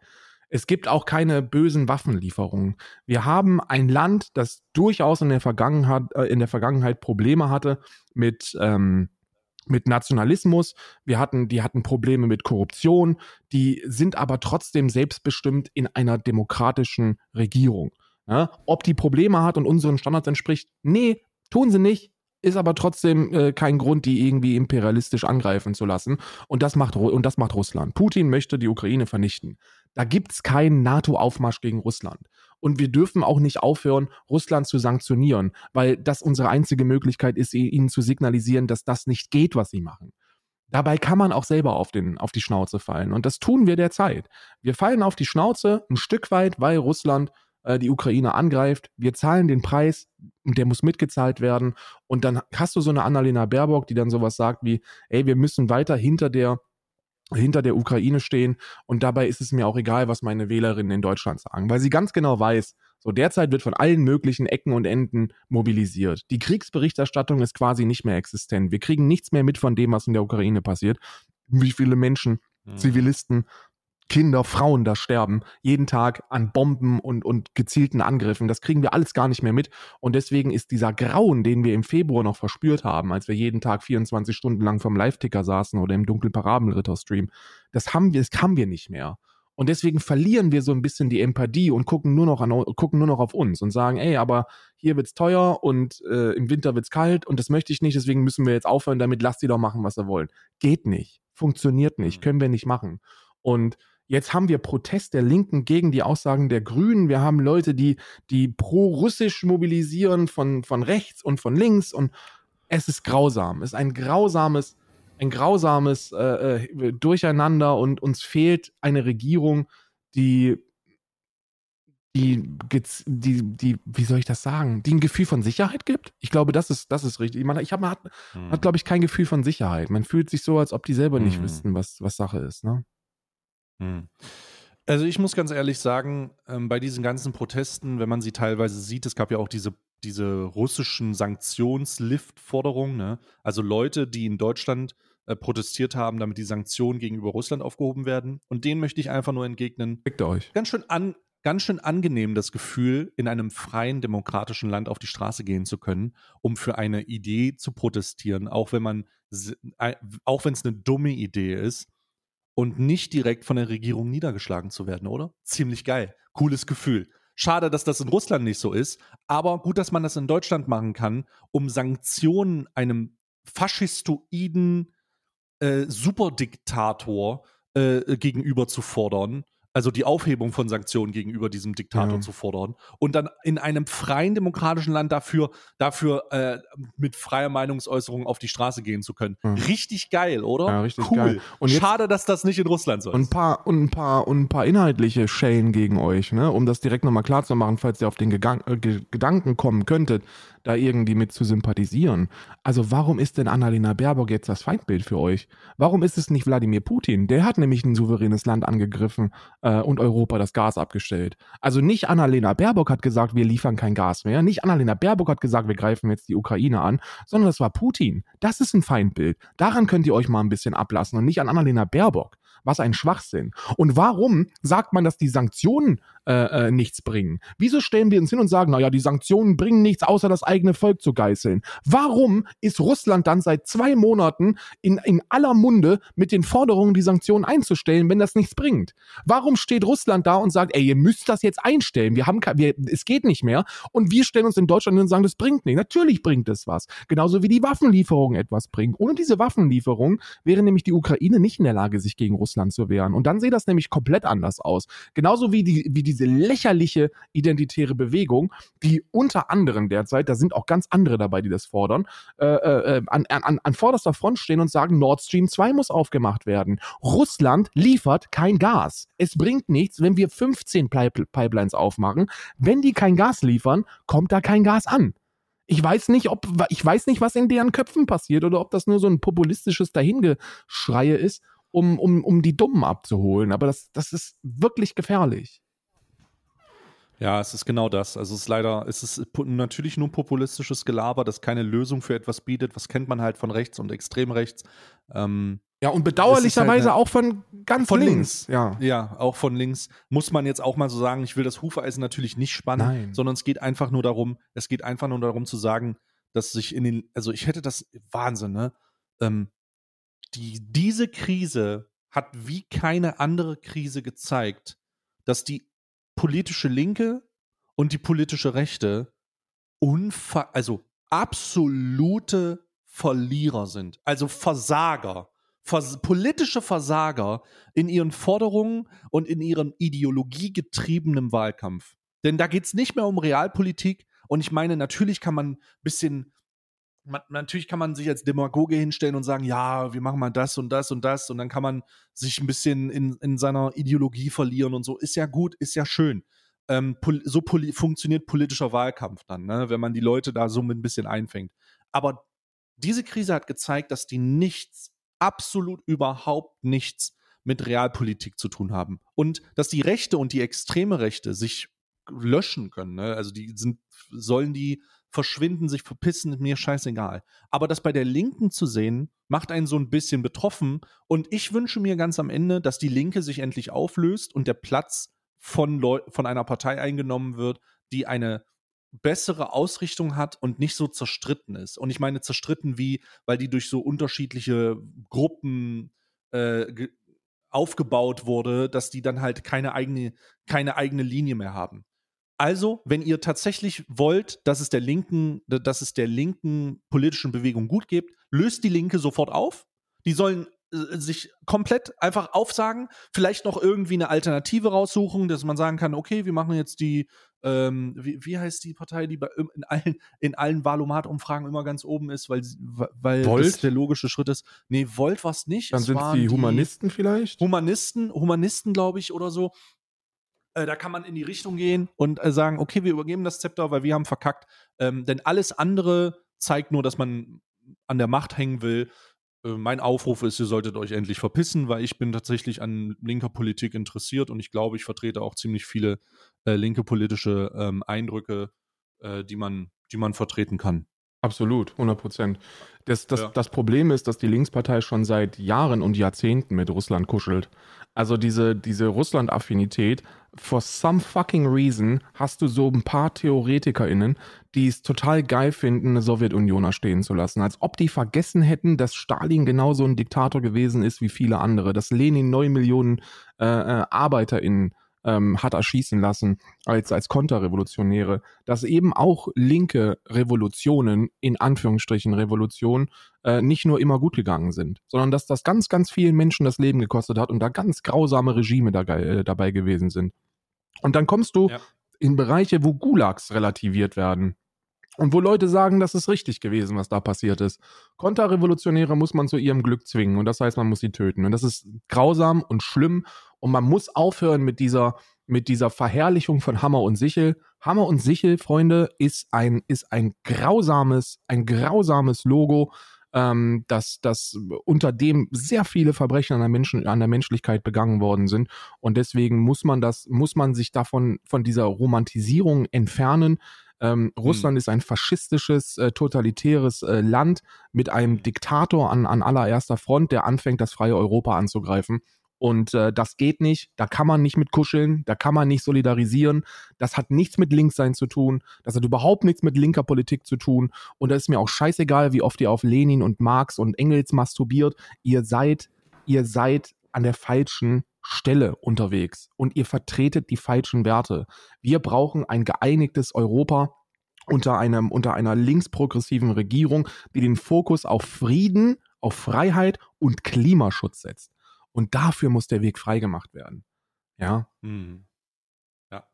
Es gibt auch keine bösen Waffenlieferungen. Wir haben ein Land, das durchaus in der Vergangenheit, äh, in der Vergangenheit Probleme hatte mit, ähm, mit Nationalismus. Wir hatten, die hatten Probleme mit Korruption. Die sind aber trotzdem selbstbestimmt in einer demokratischen Regierung. Ja? Ob die Probleme hat und unseren Standards entspricht? Nee, tun sie nicht. Ist aber trotzdem äh, kein Grund, die irgendwie imperialistisch angreifen zu lassen. Und das macht, und das macht Russland. Putin möchte die Ukraine vernichten. Da gibt's keinen NATO-Aufmarsch gegen Russland. Und wir dürfen auch nicht aufhören, Russland zu sanktionieren, weil das unsere einzige Möglichkeit ist, ihnen zu signalisieren, dass das nicht geht, was sie machen. Dabei kann man auch selber auf, den, auf die Schnauze fallen. Und das tun wir derzeit. Wir fallen auf die Schnauze ein Stück weit, weil Russland äh, die Ukraine angreift. Wir zahlen den Preis der muss mitgezahlt werden. Und dann hast du so eine Annalena Baerbock, die dann sowas sagt wie, ey, wir müssen weiter hinter der hinter der Ukraine stehen und dabei ist es mir auch egal, was meine Wählerinnen in Deutschland sagen, weil sie ganz genau weiß, so derzeit wird von allen möglichen Ecken und Enden mobilisiert. Die Kriegsberichterstattung ist quasi nicht mehr existent. Wir kriegen nichts mehr mit von dem, was in der Ukraine passiert. Wie viele Menschen, hm. Zivilisten Kinder, Frauen da sterben, jeden Tag an Bomben und, und gezielten Angriffen. Das kriegen wir alles gar nicht mehr mit. Und deswegen ist dieser Grauen, den wir im Februar noch verspürt haben, als wir jeden Tag 24 Stunden lang vom Live-Ticker saßen oder im dunklen Parabelritter-Stream, das haben wir, das haben wir nicht mehr. Und deswegen verlieren wir so ein bisschen die Empathie und gucken nur noch an, gucken nur noch auf uns und sagen, ey, aber hier wird's teuer und äh, im Winter wird's kalt und das möchte ich nicht, deswegen müssen wir jetzt aufhören damit, lasst die doch machen, was sie wollen. Geht nicht. Funktioniert nicht. Mhm. Können wir nicht machen. Und Jetzt haben wir Protest der Linken gegen die Aussagen der Grünen. Wir haben Leute, die, die pro-russisch mobilisieren von, von rechts und von links. Und es ist grausam. Es ist ein grausames, ein grausames äh, äh Durcheinander und uns fehlt eine Regierung, die, die, die, die, wie soll ich das sagen, die ein Gefühl von Sicherheit gibt. Ich glaube, das ist, das ist richtig. Ich, meine, ich habe, man hat, hm. hat glaube ich, kein Gefühl von Sicherheit. Man fühlt sich so, als ob die selber hm. nicht wüssten, was, was Sache ist. Ne? Hm. Also ich muss ganz ehrlich sagen, ähm, bei diesen ganzen Protesten, wenn man sie teilweise sieht, es gab ja auch diese, diese russischen Sanktionslift-Forderungen, ne? also Leute, die in Deutschland äh, protestiert haben, damit die Sanktionen gegenüber Russland aufgehoben werden. Und denen möchte ich einfach nur entgegnen. Fickt euch. Ganz schön, an, ganz schön angenehm das Gefühl, in einem freien, demokratischen Land auf die Straße gehen zu können, um für eine Idee zu protestieren, auch wenn man, auch wenn es eine dumme Idee ist und nicht direkt von der Regierung niedergeschlagen zu werden, oder? Ziemlich geil. Cooles Gefühl. Schade, dass das in Russland nicht so ist, aber gut, dass man das in Deutschland machen kann, um Sanktionen einem faschistoiden äh, Superdiktator äh, gegenüber zu fordern, also die Aufhebung von Sanktionen gegenüber diesem Diktator ja. zu fordern und dann in einem freien demokratischen Land dafür, dafür äh, mit freier Meinungsäußerung auf die Straße gehen zu können. Ja. Richtig geil, oder? Ja, richtig cool. geil. Und Schade, dass das nicht in Russland so ist. Und ein paar, und ein paar, und ein paar inhaltliche Schellen gegen euch, ne? um das direkt nochmal klar zu machen, falls ihr auf den Gegang äh, Gedanken kommen könntet da irgendwie mit zu sympathisieren. Also warum ist denn Annalena Baerbock jetzt das Feindbild für euch? Warum ist es nicht Wladimir Putin? Der hat nämlich ein souveränes Land angegriffen äh, und Europa das Gas abgestellt. Also nicht Annalena Baerbock hat gesagt, wir liefern kein Gas mehr. Nicht Annalena Baerbock hat gesagt, wir greifen jetzt die Ukraine an, sondern das war Putin. Das ist ein Feindbild. Daran könnt ihr euch mal ein bisschen ablassen und nicht an Annalena Baerbock. Was ein Schwachsinn. Und warum sagt man, dass die Sanktionen äh, äh, nichts bringen? Wieso stellen wir uns hin und sagen, naja, die Sanktionen bringen nichts, außer das eigene Volk zu geißeln? Warum ist Russland dann seit zwei Monaten in, in aller Munde mit den Forderungen, die Sanktionen einzustellen, wenn das nichts bringt? Warum steht Russland da und sagt, ey, ihr müsst das jetzt einstellen, wir haben wir, es geht nicht mehr und wir stellen uns in Deutschland hin und sagen, das bringt nichts. Natürlich bringt es was. Genauso wie die Waffenlieferung etwas bringt. Ohne diese Waffenlieferung wäre nämlich die Ukraine nicht in der Lage, sich gegen Russland zu wehren. Und dann sieht das nämlich komplett anders aus. Genauso wie die, wie die diese lächerliche identitäre Bewegung, die unter anderem derzeit, da sind auch ganz andere dabei, die das fordern, äh, äh, an, an, an vorderster Front stehen und sagen, Nord Stream 2 muss aufgemacht werden. Russland liefert kein Gas. Es bringt nichts, wenn wir 15 Pipelines aufmachen. Wenn die kein Gas liefern, kommt da kein Gas an. Ich weiß nicht, ob ich weiß nicht, was in deren Köpfen passiert oder ob das nur so ein populistisches Dahingeschreie ist, um, um, um die Dummen abzuholen. Aber das, das ist wirklich gefährlich. Ja, es ist genau das. Also es ist leider, es ist natürlich nur populistisches Gelaber, das keine Lösung für etwas bietet. Was kennt man halt von rechts und extrem rechts? Ähm, ja, und bedauerlicherweise halt auch von ganz von links. links. Ja. ja, auch von links. Muss man jetzt auch mal so sagen, ich will das Hufeisen natürlich nicht spannen, Nein. sondern es geht einfach nur darum, es geht einfach nur darum zu sagen, dass sich in den, also ich hätte das, Wahnsinn, ne? Ähm, die, diese Krise hat wie keine andere Krise gezeigt, dass die politische Linke und die politische Rechte unfa also absolute Verlierer sind, also Versager, Vers politische Versager in ihren Forderungen und in ihrem ideologiegetriebenen Wahlkampf. Denn da geht es nicht mehr um Realpolitik. Und ich meine, natürlich kann man ein bisschen, man, natürlich kann man sich als Demagoge hinstellen und sagen, ja, wir machen mal das und das und das. Und dann kann man sich ein bisschen in, in seiner Ideologie verlieren und so. Ist ja gut, ist ja schön. Ähm, so poli funktioniert politischer Wahlkampf dann, ne? wenn man die Leute da so mit ein bisschen einfängt. Aber diese Krise hat gezeigt, dass die nichts, absolut überhaupt nichts mit Realpolitik zu tun haben. Und dass die Rechte und die extreme Rechte sich löschen können. Ne? Also die sind, sollen die verschwinden, sich verpissen, mir scheißegal. Aber das bei der Linken zu sehen, macht einen so ein bisschen betroffen. Und ich wünsche mir ganz am Ende, dass die Linke sich endlich auflöst und der Platz von, Leu von einer Partei eingenommen wird, die eine bessere Ausrichtung hat und nicht so zerstritten ist. Und ich meine zerstritten wie, weil die durch so unterschiedliche Gruppen äh, aufgebaut wurde, dass die dann halt keine eigene, keine eigene Linie mehr haben. Also, wenn ihr tatsächlich wollt, dass es der linken, dass es der linken politischen Bewegung gut geht, löst die Linke sofort auf. Die sollen äh, sich komplett einfach aufsagen, vielleicht noch irgendwie eine Alternative raussuchen, dass man sagen kann, okay, wir machen jetzt die, ähm, wie, wie heißt die Partei, die bei, in allen, in allen Wahlomat-Umfragen immer ganz oben ist, weil, weil Volt? das der logische Schritt ist. Nee, Volt was nicht. Dann sind es die Humanisten vielleicht? Humanisten, Humanisten, glaube ich, oder so. Äh, da kann man in die Richtung gehen und äh, sagen, okay, wir übergeben das Zepter, weil wir haben verkackt. Ähm, denn alles andere zeigt nur, dass man an der Macht hängen will. Äh, mein Aufruf ist, ihr solltet euch endlich verpissen, weil ich bin tatsächlich an linker Politik interessiert und ich glaube, ich vertrete auch ziemlich viele äh, linke politische ähm, Eindrücke, äh, die, man, die man vertreten kann. Absolut, 100 Prozent. Das, das, ja. das Problem ist, dass die Linkspartei schon seit Jahren und Jahrzehnten mit Russland kuschelt. Also diese, diese Russland-Affinität, for some fucking reason hast du so ein paar TheoretikerInnen, die es total geil finden, eine Sowjetunion erstehen zu lassen. Als ob die vergessen hätten, dass Stalin genauso ein Diktator gewesen ist wie viele andere, dass Lenin neun Millionen äh, äh, ArbeiterInnen ähm, hat erschießen lassen als, als Konterrevolutionäre, dass eben auch linke Revolutionen, in Anführungsstrichen Revolutionen, äh, nicht nur immer gut gegangen sind, sondern dass das ganz, ganz vielen Menschen das Leben gekostet hat und da ganz grausame Regime da, äh, dabei gewesen sind. Und dann kommst du ja. in Bereiche, wo Gulags relativiert werden. Und wo Leute sagen, das ist richtig gewesen, was da passiert ist. Konterrevolutionäre muss man zu ihrem Glück zwingen und das heißt, man muss sie töten. Und das ist grausam und schlimm und man muss aufhören mit dieser, mit dieser Verherrlichung von Hammer und Sichel. Hammer und Sichel, Freunde, ist ein, ist ein grausames, ein grausames Logo, ähm, dass, dass unter dem sehr viele Verbrechen an der, Menschen, an der Menschlichkeit begangen worden sind. Und deswegen muss man das, muss man sich davon, von dieser Romantisierung entfernen. Ähm, Russland hm. ist ein faschistisches, äh, totalitäres äh, Land mit einem Diktator an, an allererster Front, der anfängt, das freie Europa anzugreifen. Und äh, das geht nicht, da kann man nicht mit kuscheln, da kann man nicht solidarisieren. Das hat nichts mit Linkssein zu tun, das hat überhaupt nichts mit linker Politik zu tun. Und da ist mir auch scheißegal, wie oft ihr auf Lenin und Marx und Engels masturbiert. Ihr seid, ihr seid an der falschen Stelle unterwegs und ihr vertretet die falschen Werte. Wir brauchen ein geeinigtes Europa unter einem, unter einer linksprogressiven Regierung, die den Fokus auf Frieden, auf Freiheit und Klimaschutz setzt. Und dafür muss der Weg freigemacht werden. Ja. Mhm. Ja.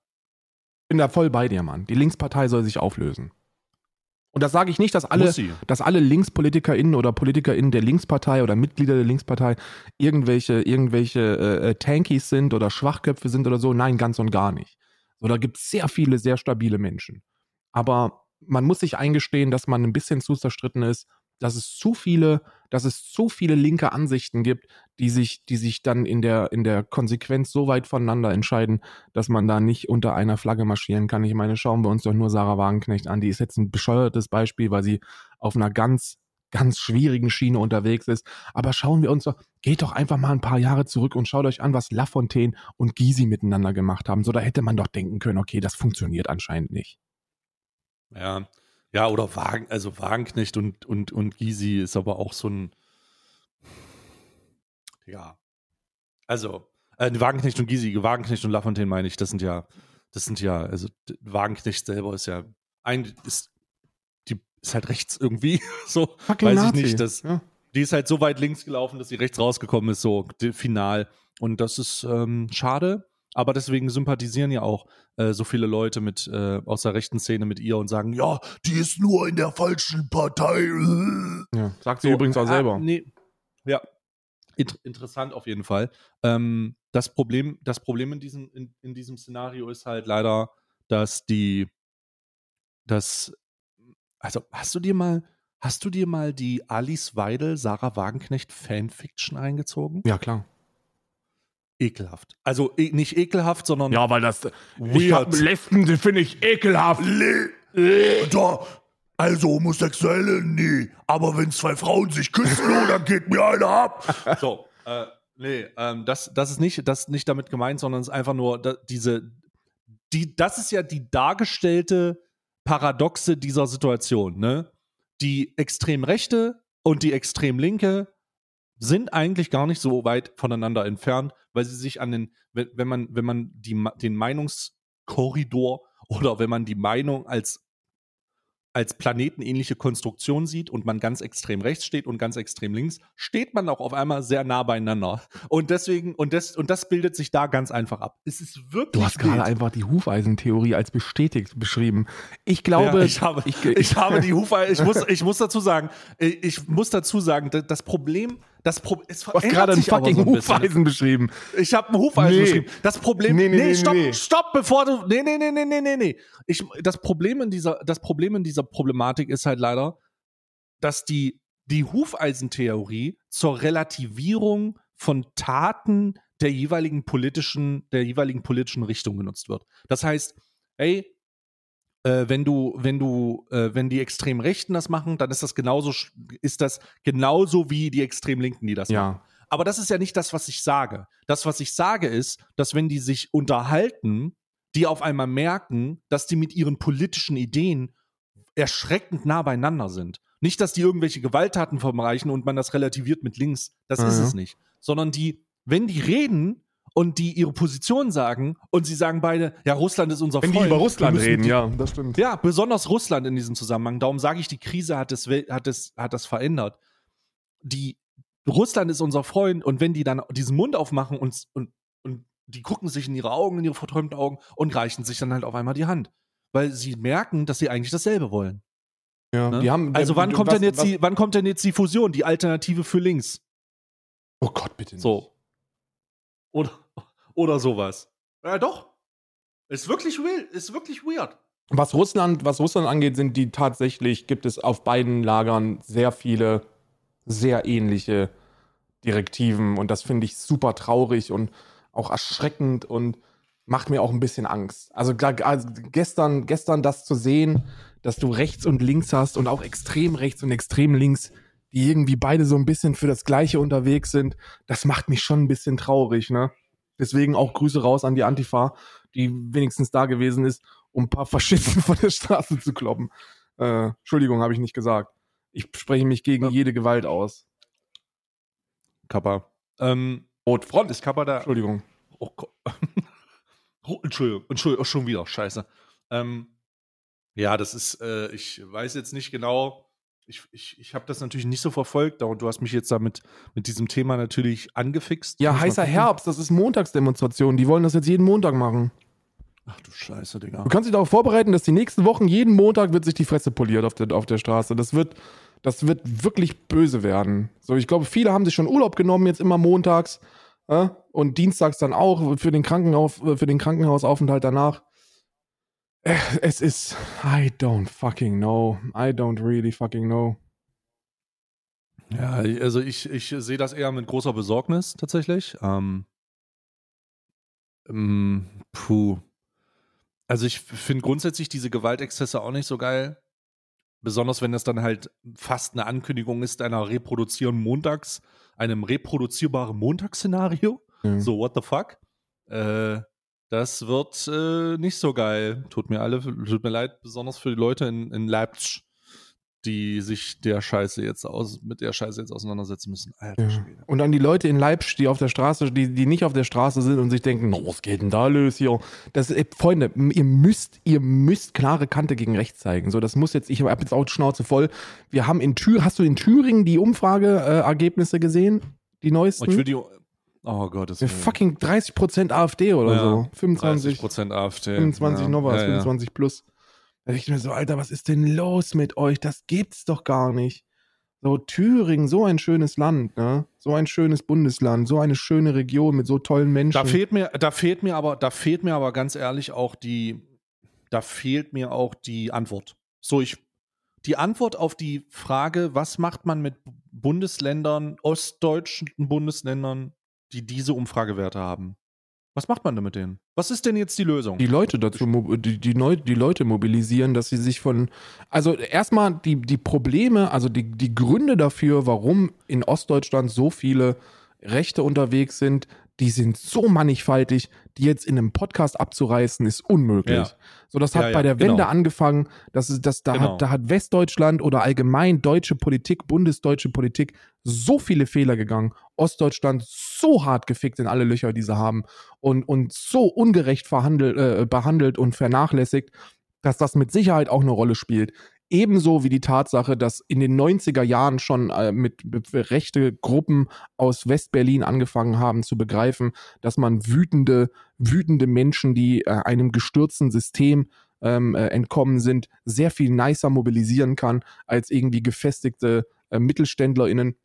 Bin da voll bei dir, Mann. Die Linkspartei soll sich auflösen. Und das sage ich nicht, dass alle, dass alle LinkspolitikerInnen oder PolitikerInnen der Linkspartei oder Mitglieder der Linkspartei irgendwelche, irgendwelche äh, äh Tankies sind oder Schwachköpfe sind oder so. Nein, ganz und gar nicht. So, da gibt es sehr viele, sehr stabile Menschen. Aber man muss sich eingestehen, dass man ein bisschen zu zerstritten ist dass es zu viele, dass es zu viele linke Ansichten gibt, die sich, die sich dann in der, in der Konsequenz so weit voneinander entscheiden, dass man da nicht unter einer Flagge marschieren kann. Ich meine, schauen wir uns doch nur Sarah Wagenknecht an. Die ist jetzt ein bescheuertes Beispiel, weil sie auf einer ganz, ganz schwierigen Schiene unterwegs ist. Aber schauen wir uns doch, geht doch einfach mal ein paar Jahre zurück und schaut euch an, was Lafontaine und Gysi miteinander gemacht haben. So, da hätte man doch denken können, okay, das funktioniert anscheinend nicht. Ja, ja, oder Wagen, also Wagenknecht und, und, und Gysi ist aber auch so ein. Ja. Also, äh, Wagenknecht und Gysi, Wagenknecht und Lafontaine meine ich, das sind ja, das sind ja, also Wagenknecht selber ist ja ein, ist, die ist halt rechts irgendwie, so, Fucking weiß Nazi. ich nicht, das, ja. die ist halt so weit links gelaufen, dass sie rechts rausgekommen ist, so final. Und das ist ähm, schade, aber deswegen sympathisieren ja auch äh, so viele Leute mit äh, aus der rechten Szene mit ihr und sagen, ja, Die ist nur in der falschen Partei. Ja, sagt sie So, übrigens auch ah, selber. nee. Ja. Int interessant auf jeden Fall. Ähm, das Problem, das Problem in diesem, in, in diesem Szenario ist halt leider, dass die, dass, also hast du dir mal, hast du dir mal die Alice Weidel, Sarah Wagenknecht Fanfiction eingezogen? Ja, klar. Ekelhaft. Also e nicht ekelhaft, sondern Ja, weil das. Ich hab- Lesben, die finde ich ekelhaft. Da, also Homosexuelle, nee. Aber wenn zwei Frauen sich küssen, oh, dann geht mir einer ab. So, äh, nee, ähm, das, das ist nicht, das ist nicht damit gemeint, sondern es ist einfach nur da, diese, die, das ist ja die dargestellte Paradoxe dieser Situation, ne? Die extrem rechte und die extrem linke sind eigentlich gar nicht so weit voneinander entfernt, weil sie sich an den, wenn, wenn man, wenn man die, den Meinungskorridor oder wenn man die Meinung als als planetenähnliche Konstruktion sieht und man ganz extrem rechts steht und ganz extrem links, steht man auch auf einmal sehr nah beieinander. Und deswegen, und das, und das bildet sich da ganz einfach ab. Es ist wirklich. Du hast gerade wild. einfach die Hufeisentheorie als bestätigt beschrieben. Ich glaube, ja, ich habe, ich, ich, habe die Hufe, ich muss, ich muss dazu sagen, ich, ich muss dazu sagen, da- das Problem, das Pro, es du hast gerade ein sich aber fucking so ein. Hufeisen beschrieben. Ich habe einen Hufeisen Nee. beschrieben. Das Problem, Nee, nee, nee, nee, stopp, nee. stopp, bevor du, nee, nee, nee, nee, nee, nee, nee. Ich, das Problem in dieser, das Problem in dieser Problematik ist halt leider, dass die, die Hufeisentheorie zur Relativierung von Taten der jeweiligen politischen, der jeweiligen politischen Richtung genutzt wird. Das heißt, ey, äh, wenn du, wenn du, äh, wenn die extrem Rechten das machen, dann ist das genauso, ist das genauso wie die extrem Linken, die das machen. Ja, Aber das ist ja nicht das, was ich sage. Das, was ich sage, ist, dass wenn die sich unterhalten, die auf einmal merken, dass die mit ihren politischen Ideen erschreckend nah beieinander sind. Nicht, dass die irgendwelche Gewalttaten verreichen und man das relativiert mit links. Das ist Mhm. es nicht. Sondern die, wenn die reden und die ihre Position sagen und sie sagen beide, ja, Russland ist unser wenn die Freund. über Russland wir müssen reden, die- ja, das stimmt. ja, besonders Russland in diesem Zusammenhang. Darum sage ich, die Krise hat es, wel- hat es, hat das verändert. Die Russland ist unser Freund und wenn die dann diesen Mund aufmachen und, und, und die gucken sich in ihre Augen, in ihre verträumten Augen und reichen sich dann halt auf einmal die Hand. Weil sie merken, dass sie eigentlich dasselbe wollen. Ja, Ne? die haben, also wann kommt was- denn jetzt was- die, wann kommt denn jetzt die Fusion, die Alternative für links? Oh Gott, bitte nicht. So. Oder, oder sowas. Ja, doch. Ist wirklich wild, ist wirklich weird. Was Russland, was Russland angeht, sind die tatsächlich, gibt es auf beiden Lagern sehr viele sehr ähnliche Direktiven und das finde ich super traurig und auch erschreckend und macht mir auch ein bisschen Angst. Also, also gestern, gestern das zu sehen, dass du rechts und links hast und auch extrem rechts und extrem links, die irgendwie beide so ein bisschen für das Gleiche unterwegs sind, das macht mich schon ein bisschen traurig, ne? Deswegen auch Grüße raus an die Antifa, die wenigstens da gewesen ist, um ein paar Faschisten von der Straße zu kloppen. Äh, Entschuldigung, habe ich nicht gesagt. Ich spreche mich gegen Ja. jede Gewalt aus. Kappa. Ähm, Rotfront. ist Kappa da? Entschuldigung. Oh Gott. Oh, Entschuldigung, Entschuldigung, schon wieder, scheiße. Ähm, ja, das ist, äh, ich weiß jetzt nicht genau, ich, ich, ich habe das natürlich nicht so verfolgt und du hast mich jetzt damit mit diesem Thema natürlich angefixt. Ja, heißer. Herbst, das ist Montagsdemonstration. Die wollen das jetzt jeden Montag machen. Ach du Scheiße, Digga. Du kannst dich darauf vorbereiten, dass die nächsten Wochen jeden Montag wird sich die Fresse poliert auf der, auf der Straße. Das wird, das wird wirklich böse werden. So, ich glaube, viele haben sich schon Urlaub genommen, jetzt immer montags äh, und dienstags dann auch für den, Krankenhaus, für den Krankenhausaufenthalt danach. Es ist, I don't fucking know. I don't really fucking know. Ja, also ich, ich sehe das eher mit großer Besorgnis tatsächlich. Ähm, ähm, puh. Also ich finde grundsätzlich diese Gewaltexzesse auch nicht so geil. Besonders wenn das dann halt fast eine Ankündigung ist einer reproduzierenden Montags, einem reproduzierbaren Montagsszenario. Ja. So, what the fuck? Äh, das wird äh, nicht so geil. Tut mir alle, tut mir leid, besonders für die Leute in, in Leipzig, die sich der Scheiße jetzt aus, mit der Scheiße jetzt auseinandersetzen müssen. Alter Ja. Und an die Leute in Leipzig, die auf der Straße, die, die nicht auf der Straße sind und sich denken, "No, was geht denn da los hier? Das, äh, Freunde, ihr müsst, ihr müsst klare Kante gegen rechts zeigen. So, das muss jetzt, ich habe jetzt auch die Schnauze voll. Wir haben in Thüringen, hast du in Thüringen die Umfrageergebnisse gesehen? Die neuesten? Und ich will die, Oh Gott, das Eine fucking 30% AfD oder Ja, so. 25, 30% AfD. 25 ja. noch was, ja, ja. 25 plus. Da denke ich mir so, Alter, was ist denn los mit euch? Das gibt's doch gar nicht. So, Thüringen, so ein schönes Land, ne? So ein schönes Bundesland, so eine schöne Region mit so tollen Menschen. Da fehlt mir, da fehlt mir aber, da fehlt mir aber ganz ehrlich auch die, da fehlt mir auch die Antwort. So, ich, die Antwort auf die Frage, was macht man mit Bundesländern, ostdeutschen Bundesländern, die diese Umfragewerte haben? Was macht man denn mit denen? Was ist denn jetzt die Lösung? die Leute dazu, die, die, Neu die Leute mobilisieren, dass sie sich von, also erstmal die, die Probleme, also die, die Gründe dafür, warum in Ostdeutschland so viele Rechte unterwegs sind, die sind so mannigfaltig, die jetzt in einem Podcast abzureißen, ist unmöglich. Ja. So, das hat Ja, ja, bei der Wende genau. angefangen, das ist, das, da, Genau. hat, da hat Westdeutschland oder allgemein deutsche Politik, bundesdeutsche Politik so viele Fehler gegangen. Ostdeutschland so hart gefickt in alle Löcher, die sie haben und, und so ungerecht verhandelt, äh, behandelt und vernachlässigt, dass das mit Sicherheit auch eine Rolle spielt. Ebenso wie die Tatsache, dass in den 90er Jahren schon äh, mit, mit rechte Gruppen aus Westberlin angefangen haben zu begreifen, dass man wütende, wütende Menschen, die äh, einem gestürzten System ähm, äh, entkommen sind, sehr viel nicer mobilisieren kann als irgendwie gefestigte äh, MittelständlerInnen.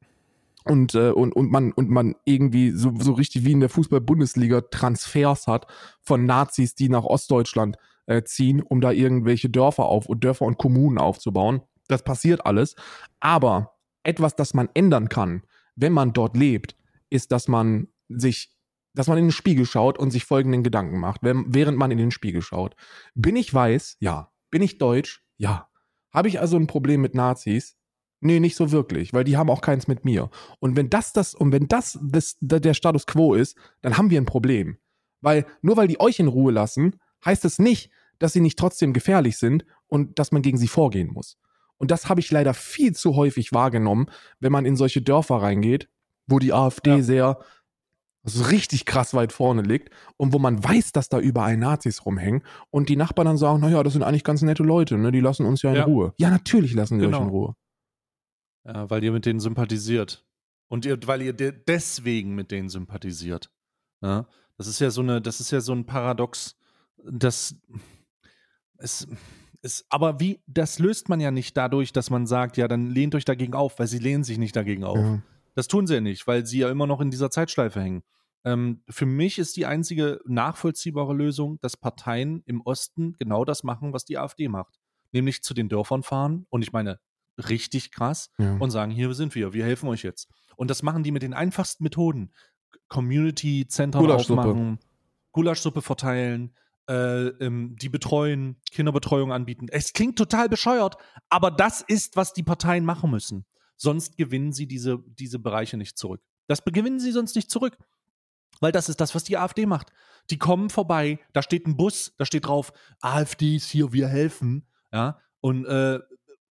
Und, äh, und, und, man, und man irgendwie so, so richtig wie in der Fußball-Bundesliga Transfers hat von Nazis, die nach Ostdeutschland äh, ziehen, um da irgendwelche Dörfer auf und Dörfer und Kommunen aufzubauen. Das passiert alles. Aber etwas, das man ändern kann, wenn man dort lebt, ist, dass man sich, dass man in den Spiegel schaut und sich folgenden Gedanken macht, während man in den Spiegel schaut. Bin ich weiß? Ja. Bin ich deutsch? Ja. Habe ich also ein Problem mit Nazis? Nee, nicht so wirklich, weil die haben auch keins mit mir. Und wenn das das, und wenn das, das der Status quo ist, dann haben wir ein Problem. Weil nur weil die euch in Ruhe lassen, heißt es nicht, dass sie nicht trotzdem gefährlich sind und dass man gegen sie vorgehen muss. Und das habe ich leider viel zu häufig wahrgenommen, wenn man in solche Dörfer reingeht, wo die AfD Ja. sehr also richtig krass weit vorne liegt und wo man weiß, dass da überall Nazis rumhängen und die Nachbarn dann sagen, naja, das sind eigentlich ganz nette Leute, ne? die lassen uns ja in Ja. Ruhe. Ja, natürlich lassen die euch Genau. in Ruhe. Ja, weil ihr mit denen sympathisiert. Und ihr, weil ihr de deswegen mit denen sympathisiert. Ja? Das ist ja so eine, das ist ja so ein Paradox, das es ist, aber wie, das löst man ja nicht dadurch, dass man sagt, ja, dann lehnt euch dagegen auf, weil sie lehnen sich nicht dagegen auf. Ja. Das tun sie ja nicht, weil sie ja immer noch in dieser Zeitschleife hängen. Ähm, für mich ist die einzige nachvollziehbare Lösung, dass Parteien im Osten genau das machen, was die AfD macht. Nämlich zu den Dörfern fahren und ich meine, richtig krass Ja. und sagen, hier sind wir, wir helfen euch jetzt. Und das machen die mit den einfachsten Methoden. Community-Zentren aufmachen, Gulaschsuppe verteilen, äh, ähm, die betreuen, Kinderbetreuung anbieten. Es klingt total bescheuert, aber das ist, was die Parteien machen müssen. Sonst gewinnen sie diese, diese Bereiche nicht zurück. Das gewinnen sie sonst nicht zurück. Weil das ist das, was die AfD macht. Die kommen vorbei, da steht ein Bus, da steht drauf, AfD ist hier, wir helfen. Ja, und äh,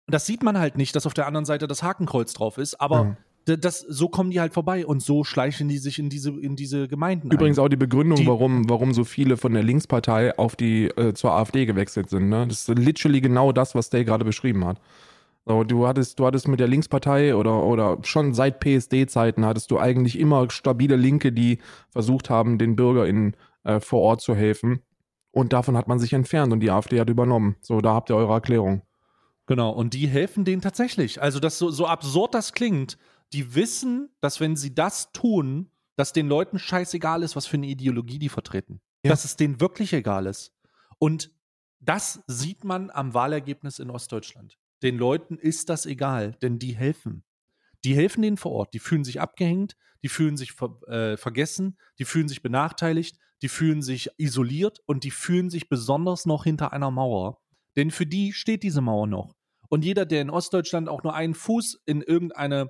das sieht man halt nicht, dass auf der anderen Seite das Hakenkreuz drauf ist, aber Ja. Das, so kommen die halt vorbei und so schleichen die sich in diese, in diese Gemeinden Übrigens ein. auch die Begründung, Die- warum, warum so viele von der Linkspartei auf die äh, zur AfD gewechselt sind. Ne? Das ist literally genau das, was Day gerade beschrieben hat. So, du hattest, du hattest mit der Linkspartei oder, oder schon seit PSD-Zeiten hattest du eigentlich immer stabile Linke, die versucht haben, den BürgerInnen äh, vor Ort zu helfen. Und davon hat man sich entfernt und die AfD hat übernommen. So, da habt ihr eure Erklärung. Genau, und die helfen denen tatsächlich. Also, das so, so absurd das klingt, die wissen, dass wenn sie das tun, dass den Leuten scheißegal ist, was für eine Ideologie die vertreten. Ja. Dass es denen wirklich egal ist. Und das sieht man am Wahlergebnis in Ostdeutschland. Den Leuten ist das egal, denn die helfen. Die helfen denen vor Ort. Die fühlen sich abgehängt, die fühlen sich ver äh, vergessen, die fühlen sich benachteiligt, die fühlen sich isoliert und die fühlen sich besonders noch hinter einer Mauer. Denn für die steht diese Mauer noch. Und jeder, der in Ostdeutschland auch nur einen Fuß in irgendeine,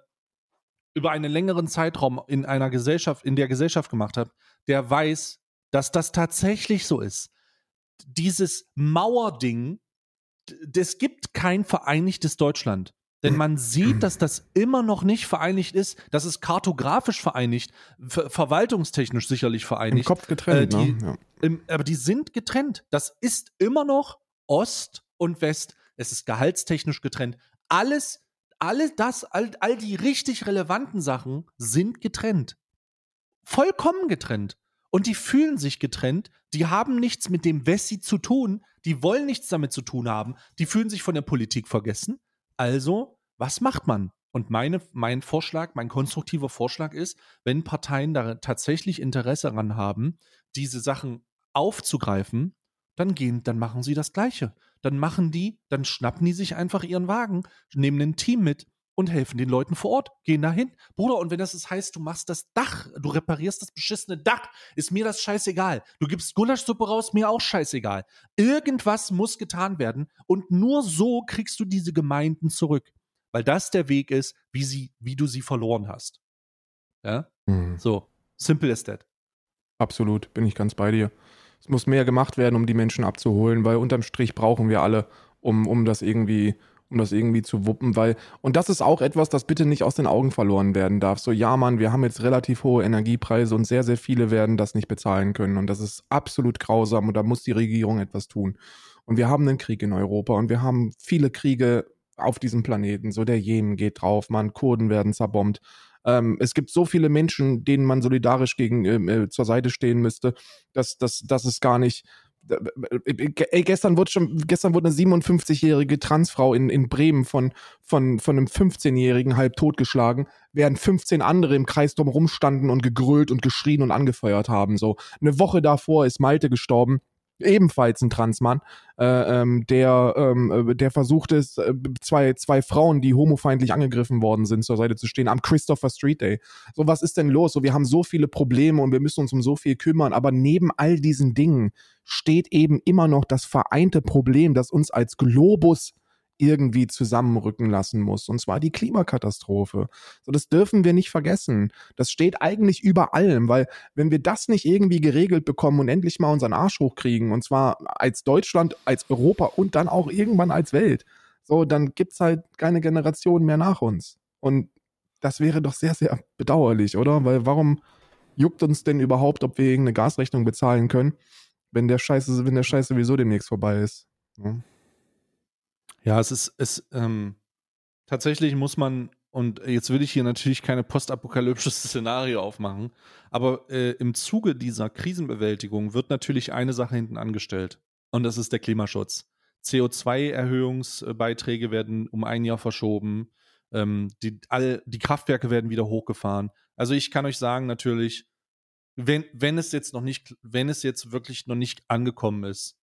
über einen längeren Zeitraum in einer Gesellschaft, in der Gesellschaft gemacht hat, der weiß, dass das tatsächlich so ist. Dieses Mauerding, es gibt kein vereinigtes Deutschland. Denn man sieht, dass das immer noch nicht vereinigt ist. Das ist kartografisch vereinigt, ver verwaltungstechnisch sicherlich Im vereinigt. Kopf getrennt, Äh, die- ne? Ja. Im, aber die sind getrennt. Das ist immer noch Ost und West. Es ist gehaltstechnisch getrennt. Alles, alle das, all, all die richtig relevanten Sachen sind getrennt. Vollkommen getrennt. Und die fühlen sich getrennt, die haben nichts mit dem Wessi zu tun, die wollen nichts damit zu tun haben, die fühlen sich von der Politik vergessen. Also, was macht man? Und meine, mein Vorschlag, mein konstruktiver Vorschlag ist, wenn Parteien da tatsächlich Interesse daran haben, diese Sachen aufzugreifen, dann gehen, dann machen sie das Gleiche. Dann machen die, dann schnappen die sich einfach ihren Wagen, nehmen ein Team mit und helfen den Leuten vor Ort, gehen dahin. Bruder, und wenn das ist, heißt, du machst das Dach, du reparierst das beschissene Dach, ist mir das scheißegal. Du gibst Gulaschsuppe raus, mir auch scheißegal. Irgendwas muss getan werden und nur so kriegst du diese Gemeinden zurück. Weil das der Weg ist, wie, sie, wie du sie verloren hast. Ja? Mhm. So, simple as that. Absolut, bin ich ganz bei dir. Es muss mehr gemacht werden, um die Menschen abzuholen, weil unterm Strich brauchen wir alle, um, um das irgendwie, um das irgendwie zu wuppen, weil, und das ist auch etwas, das bitte nicht aus den Augen verloren werden darf. So, ja, Mann, wir haben jetzt relativ hohe Energiepreise und sehr, sehr viele werden das nicht bezahlen können. Und das ist absolut grausam und da muss die Regierung etwas tun. Und wir haben einen Krieg in Europa und wir haben viele Kriege auf diesem Planeten. So, der Jemen geht drauf, man, Kurden werden zerbombt. Ähm, es gibt so viele Menschen, denen man solidarisch gegen ähm, äh, zur Seite stehen müsste, dass, dass, dass es gar nicht. Ey, gestern wurde schon, gestern wurde eine 57-jährige Transfrau in, in Bremen von, von, von einem 15-Jährigen halb totgeschlagen, während 15 andere im Kreis drumherum standen und gegrölt und geschrien und angefeuert haben. So, eine Woche davor ist Malte gestorben ebenfalls ein Transmann, äh, ähm, der, ähm, äh, der versucht es, äh, zwei, zwei Frauen, die homofeindlich angegriffen worden sind, zur Seite zu stehen am Christopher Street Day. So, was ist denn los? So, wir haben so viele Probleme und wir müssen uns um so viel kümmern, aber neben all diesen Dingen steht eben immer noch das vereinte Problem, das uns als Globus irgendwie zusammenrücken lassen muss. Und zwar die Klimakatastrophe. So, das dürfen wir nicht vergessen. Das steht eigentlich über allem, weil wenn wir das nicht irgendwie geregelt bekommen und endlich mal unseren Arsch hochkriegen, und zwar als Deutschland, als Europa und dann auch irgendwann als Welt, so, dann gibt's halt keine Generation mehr nach uns. Und das wäre doch sehr, sehr bedauerlich, oder? Weil warum juckt uns denn überhaupt, ob wir irgendeine Gasrechnung bezahlen können, wenn der Scheiße, wenn der Scheiß sowieso demnächst vorbei ist? Ja. Ja, es ist, es, ähm, tatsächlich muss man, und jetzt will ich hier natürlich keine postapokalyptisches Szenario aufmachen, aber äh, im Zuge dieser Krisenbewältigung wird natürlich eine Sache hinten angestellt. Und das ist der Klimaschutz. CO2-Erhöhungsbeiträge werden um ein Jahr verschoben. Ähm, die, all, die Kraftwerke werden wieder hochgefahren. Also ich kann euch sagen, natürlich, wenn, wenn es jetzt noch nicht, wenn es jetzt wirklich noch nicht angekommen ist,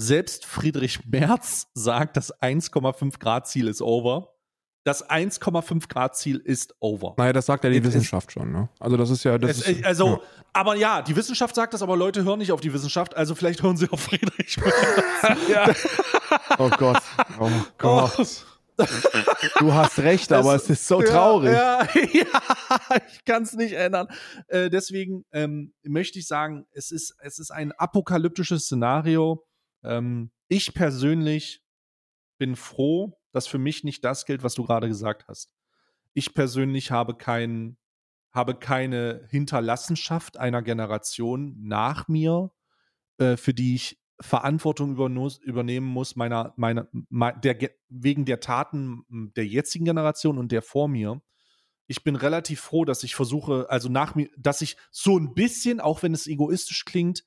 selbst Friedrich Merz sagt, das 1,5 Grad Ziel ist over. Das 1,5 Grad Ziel ist over. Naja, das sagt ja die Es- Wissenschaft schon, ne? Also das ist ja, das Es, ist, also, ja. aber ja, die Wissenschaft sagt das, aber Leute hören nicht auf die Wissenschaft, also vielleicht hören sie auf Friedrich Merz. Oh Gott. Oh Gott. Du hast recht, aber Das- es ist so traurig. Ja, ja, ja ich kann es nicht ändern. Äh, deswegen ähm, möchte ich sagen, es ist, es ist ein apokalyptisches Szenario. Ähm, ich persönlich bin froh, dass für mich nicht das gilt, was du gerade gesagt hast. Ich persönlich habe kein, habe keine Hinterlassenschaft einer Generation nach mir, äh, für die ich Verantwortung übernehmen muss, meiner, meiner, mei- der, Ge- wegen der Taten der jetzigen Generation und der vor mir. Ich bin relativ froh, dass ich versuche, also nach mir, dass ich so ein bisschen, auch wenn es egoistisch klingt,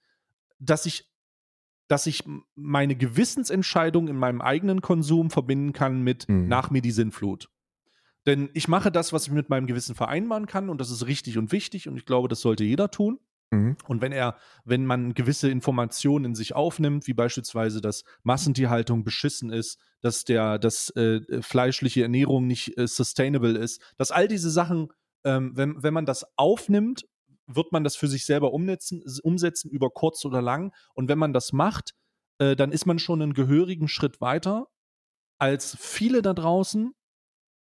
dass ich, dass ich meine Gewissensentscheidung in meinem eigenen Konsum verbinden kann mit Mhm. nach mir die Sinnflut. Denn ich mache das, was ich mit meinem Gewissen vereinbaren kann und das ist richtig und wichtig und ich glaube, das sollte jeder tun. Mhm. Und wenn er, wenn man gewisse Informationen in sich aufnimmt, wie beispielsweise, dass Massentierhaltung beschissen ist, dass der, dass äh, fleischliche Ernährung nicht äh, sustainable ist, dass all diese Sachen, ähm, wenn, wenn man das aufnimmt, wird man das für sich selber umsetzen, umsetzen über kurz oder lang. Und wenn man das macht, äh, dann ist man schon einen gehörigen Schritt weiter als viele da draußen.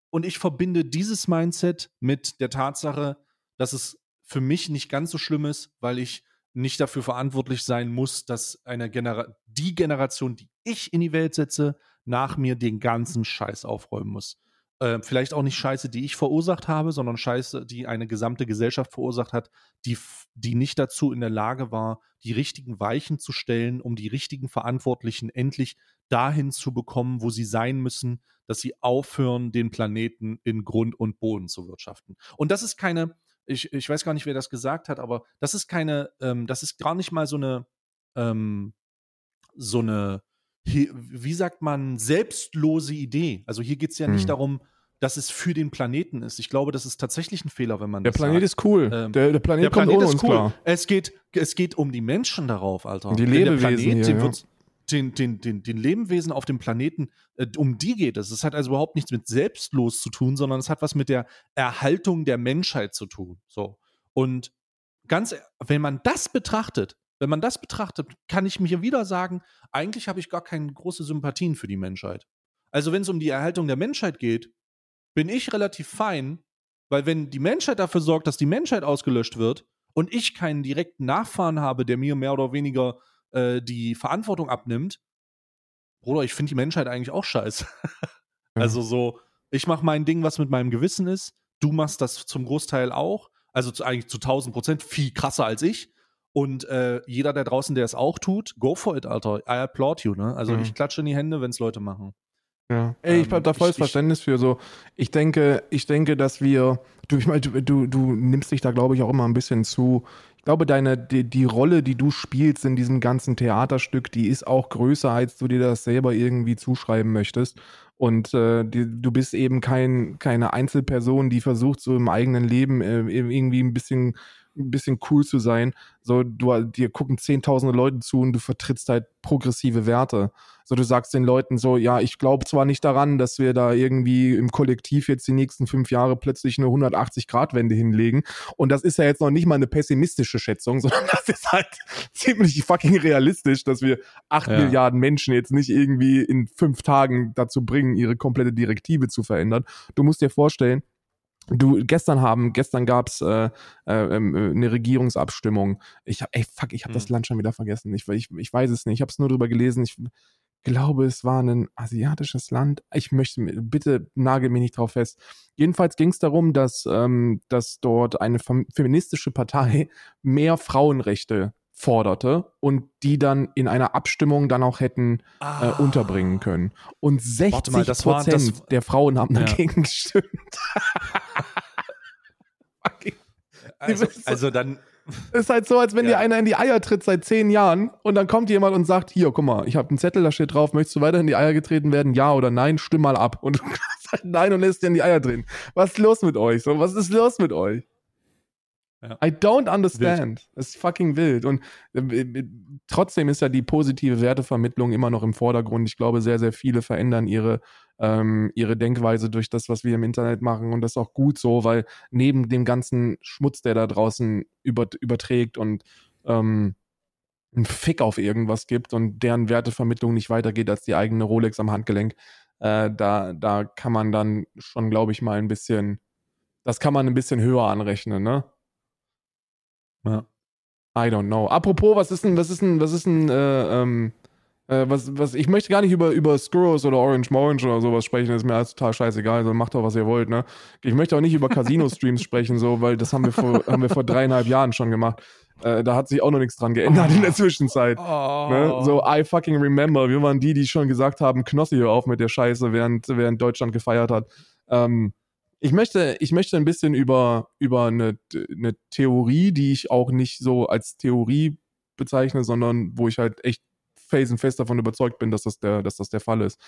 Und ich verbinde dieses Mindset mit der Tatsache, dass es für mich nicht ganz so schlimm ist, weil ich nicht dafür verantwortlich sein muss, dass eine Genera die Generation, die ich in die Welt setze, nach mir den ganzen Scheiß aufräumen muss. Äh, vielleicht auch nicht Scheiße, die ich verursacht habe, sondern Scheiße, die eine gesamte Gesellschaft verursacht hat, die, die nicht dazu in der Lage war, die richtigen Weichen zu stellen, um die richtigen Verantwortlichen endlich dahin zu bekommen, wo sie sein müssen, dass sie aufhören, den Planeten in Grund und Boden zu wirtschaften. Und das ist keine, ich, ich weiß gar nicht, wer das gesagt hat, aber das ist keine, ähm, das ist gar nicht mal so eine, ähm, so eine, wie sagt man, selbstlose Idee. Also hier geht es ja nicht Hm. darum, dass es für den Planeten ist. Ich glaube, das ist tatsächlich ein Fehler, wenn man Der das Planet sagt. ist cool. Ähm, der, der Planet Der kommt Planet ohne ist uns cool. klar. Es geht, es geht um die Menschen darauf, Alter. Die Denn der Lebewesen Planet, hier, den, ja. den, den, den, den Lebewesen auf dem Planeten, äh, um die geht es. Es hat also überhaupt nichts mit selbstlos zu tun, sondern es hat was mit der Erhaltung der Menschheit zu tun. So. Und ganz, e- wenn man das betrachtet, wenn man das betrachtet, kann ich mir wieder sagen, eigentlich habe ich gar keine große Sympathien für die Menschheit. Also wenn es um die Erhaltung der Menschheit geht, bin ich relativ fein, weil wenn die Menschheit dafür sorgt, dass die Menschheit ausgelöscht wird und ich keinen direkten Nachfahren habe, der mir mehr oder weniger äh, die Verantwortung abnimmt, Bruder, ich finde die Menschheit eigentlich auch scheiße. Also so, ich mache mein Ding, was mit meinem Gewissen ist. Du machst das zum Großteil auch. Also zu, eigentlich zu 1000 Prozent viel krasser als ich. Und äh, jeder da draußen, der es auch tut, go for it, Alter. I applaud you, ne? Also Mhm. ich klatsche in die Hände, wenn es Leute machen. Ja. Ey, ich Ähm, habe da volles Verständnis für. So, ich denke, ich denke, dass wir, du, ich meine, du, du, du nimmst dich da, glaube ich, auch immer ein bisschen zu. Ich glaube, deine, die, die Rolle, die du spielst in diesem ganzen Theaterstück, die ist auch größer, als du dir das selber irgendwie zuschreiben möchtest. Und äh, die, du bist eben kein, keine Einzelperson, die versucht, so im eigenen Leben äh, irgendwie ein bisschen, ein bisschen cool zu sein. So, du, dir gucken zehntausende Leute zu und du vertrittst halt progressive Werte. So, du sagst den Leuten so, ja, ich glaube zwar nicht daran, dass wir da irgendwie im Kollektiv jetzt die nächsten fünf Jahre plötzlich eine 180-Grad-Wende hinlegen. Und das ist ja jetzt noch nicht mal eine pessimistische Schätzung, sondern das ist halt ziemlich fucking realistisch, dass wir acht Ja. Milliarden Menschen jetzt nicht irgendwie in fünf Tagen dazu bringen, ihre komplette Direktive zu verändern. Du musst dir vorstellen, Du, gestern haben, gestern gab's äh, äh, ähm, äh, eine Regierungsabstimmung. Ich hab, ey, fuck, ich habe das Hm. Land schon wieder vergessen. Ich, ich, ich weiß es nicht. Ich habe es nur drüber gelesen. Ich glaube, es war ein asiatisches Land. Ich möchte, bitte nagel mich nicht drauf fest. Jedenfalls ging es darum, dass, ähm, dass dort eine fem- feministische Partei mehr Frauenrechte forderte und die dann in einer Abstimmung dann auch hätten äh, unterbringen können. Und 60 Ah. Warte mal, war- Prozent das- der Frauen haben Ja. dagegen gestimmt. Also, also dann, ist halt so, als wenn dir Ja. einer in die Eier tritt seit zehn Jahren und dann kommt jemand und sagt, hier, guck mal, ich habe einen Zettel, da steht drauf, möchtest du weiter in die Eier getreten werden? Ja oder nein? Stimm mal ab. Und du sagst halt nein und lässt dir in die Eier drehen. Was ist los mit euch? So, was ist los mit euch? Ja. I don't understand. Das ist fucking wild. Und äh, äh, trotzdem ist ja die positive Wertevermittlung immer noch im Vordergrund. Ich glaube, sehr, sehr viele verändern ihre, ähm, ihre Denkweise durch das, was wir im Internet machen. Und das ist auch gut so, weil neben dem ganzen Schmutz, der da draußen über, überträgt und ähm, einen Fick auf irgendwas gibt und deren Wertevermittlung nicht weitergeht als die eigene Rolex am Handgelenk, äh, da, da kann man dann schon, glaube ich, mal ein bisschen, das kann man ein bisschen höher anrechnen, ne? Ja. I don't know. Apropos, was ist denn, was ist denn, was ist denn, äh, ähm, äh, was, was, ich möchte gar nicht über, über Skurros oder Orange Morange oder sowas sprechen, das ist mir alles total scheißegal, also macht doch, was ihr wollt, ne? Ich möchte auch nicht über Casino-Streams sprechen, so, weil das haben wir vor, haben wir vor dreieinhalb Jahren schon gemacht. Äh, da hat sich auch noch nichts dran geändert in der Zwischenzeit. Ne? Oh. So, I fucking remember. Wir waren die, die schon gesagt haben, Knossi, hör auf mit der Scheiße, während, während Deutschland gefeiert hat. Ähm, ich möchte, ich möchte ein bisschen über, über eine, eine Theorie, die ich auch nicht so als Theorie bezeichne, sondern wo ich halt echt felsenfest davon überzeugt bin, dass das der, dass das der Fall ist.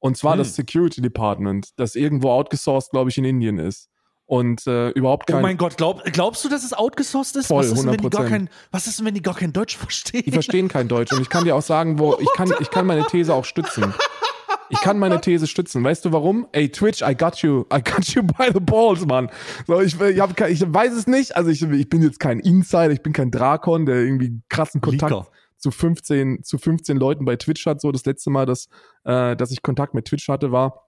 Und zwar Hm. das Security Department, das irgendwo outgesourced, glaube ich, in Indien ist. Und äh, überhaupt Oh kein. mein Gott, glaub, glaubst du, dass es outgesourced ist? Voll, was, ist denn, wenn die gar 100%. kein, was ist denn, wenn die gar kein Deutsch verstehen? Die verstehen kein Deutsch. Und ich kann dir auch sagen, wo ich kann, ich kann meine These auch stützen. Ich kann meine These stützen. Weißt du warum? Ey, Twitch, I got you. I got you by the balls, Mann. So, ich, ich, hab, ich weiß es nicht. Also ich, ich bin jetzt kein Insider, ich bin kein Drakon, der irgendwie krassen Kontakt Leaker. zu 15, zu 15 Leuten bei Twitch hat. So das letzte Mal, dass, äh, dass ich Kontakt mit Twitch hatte, war,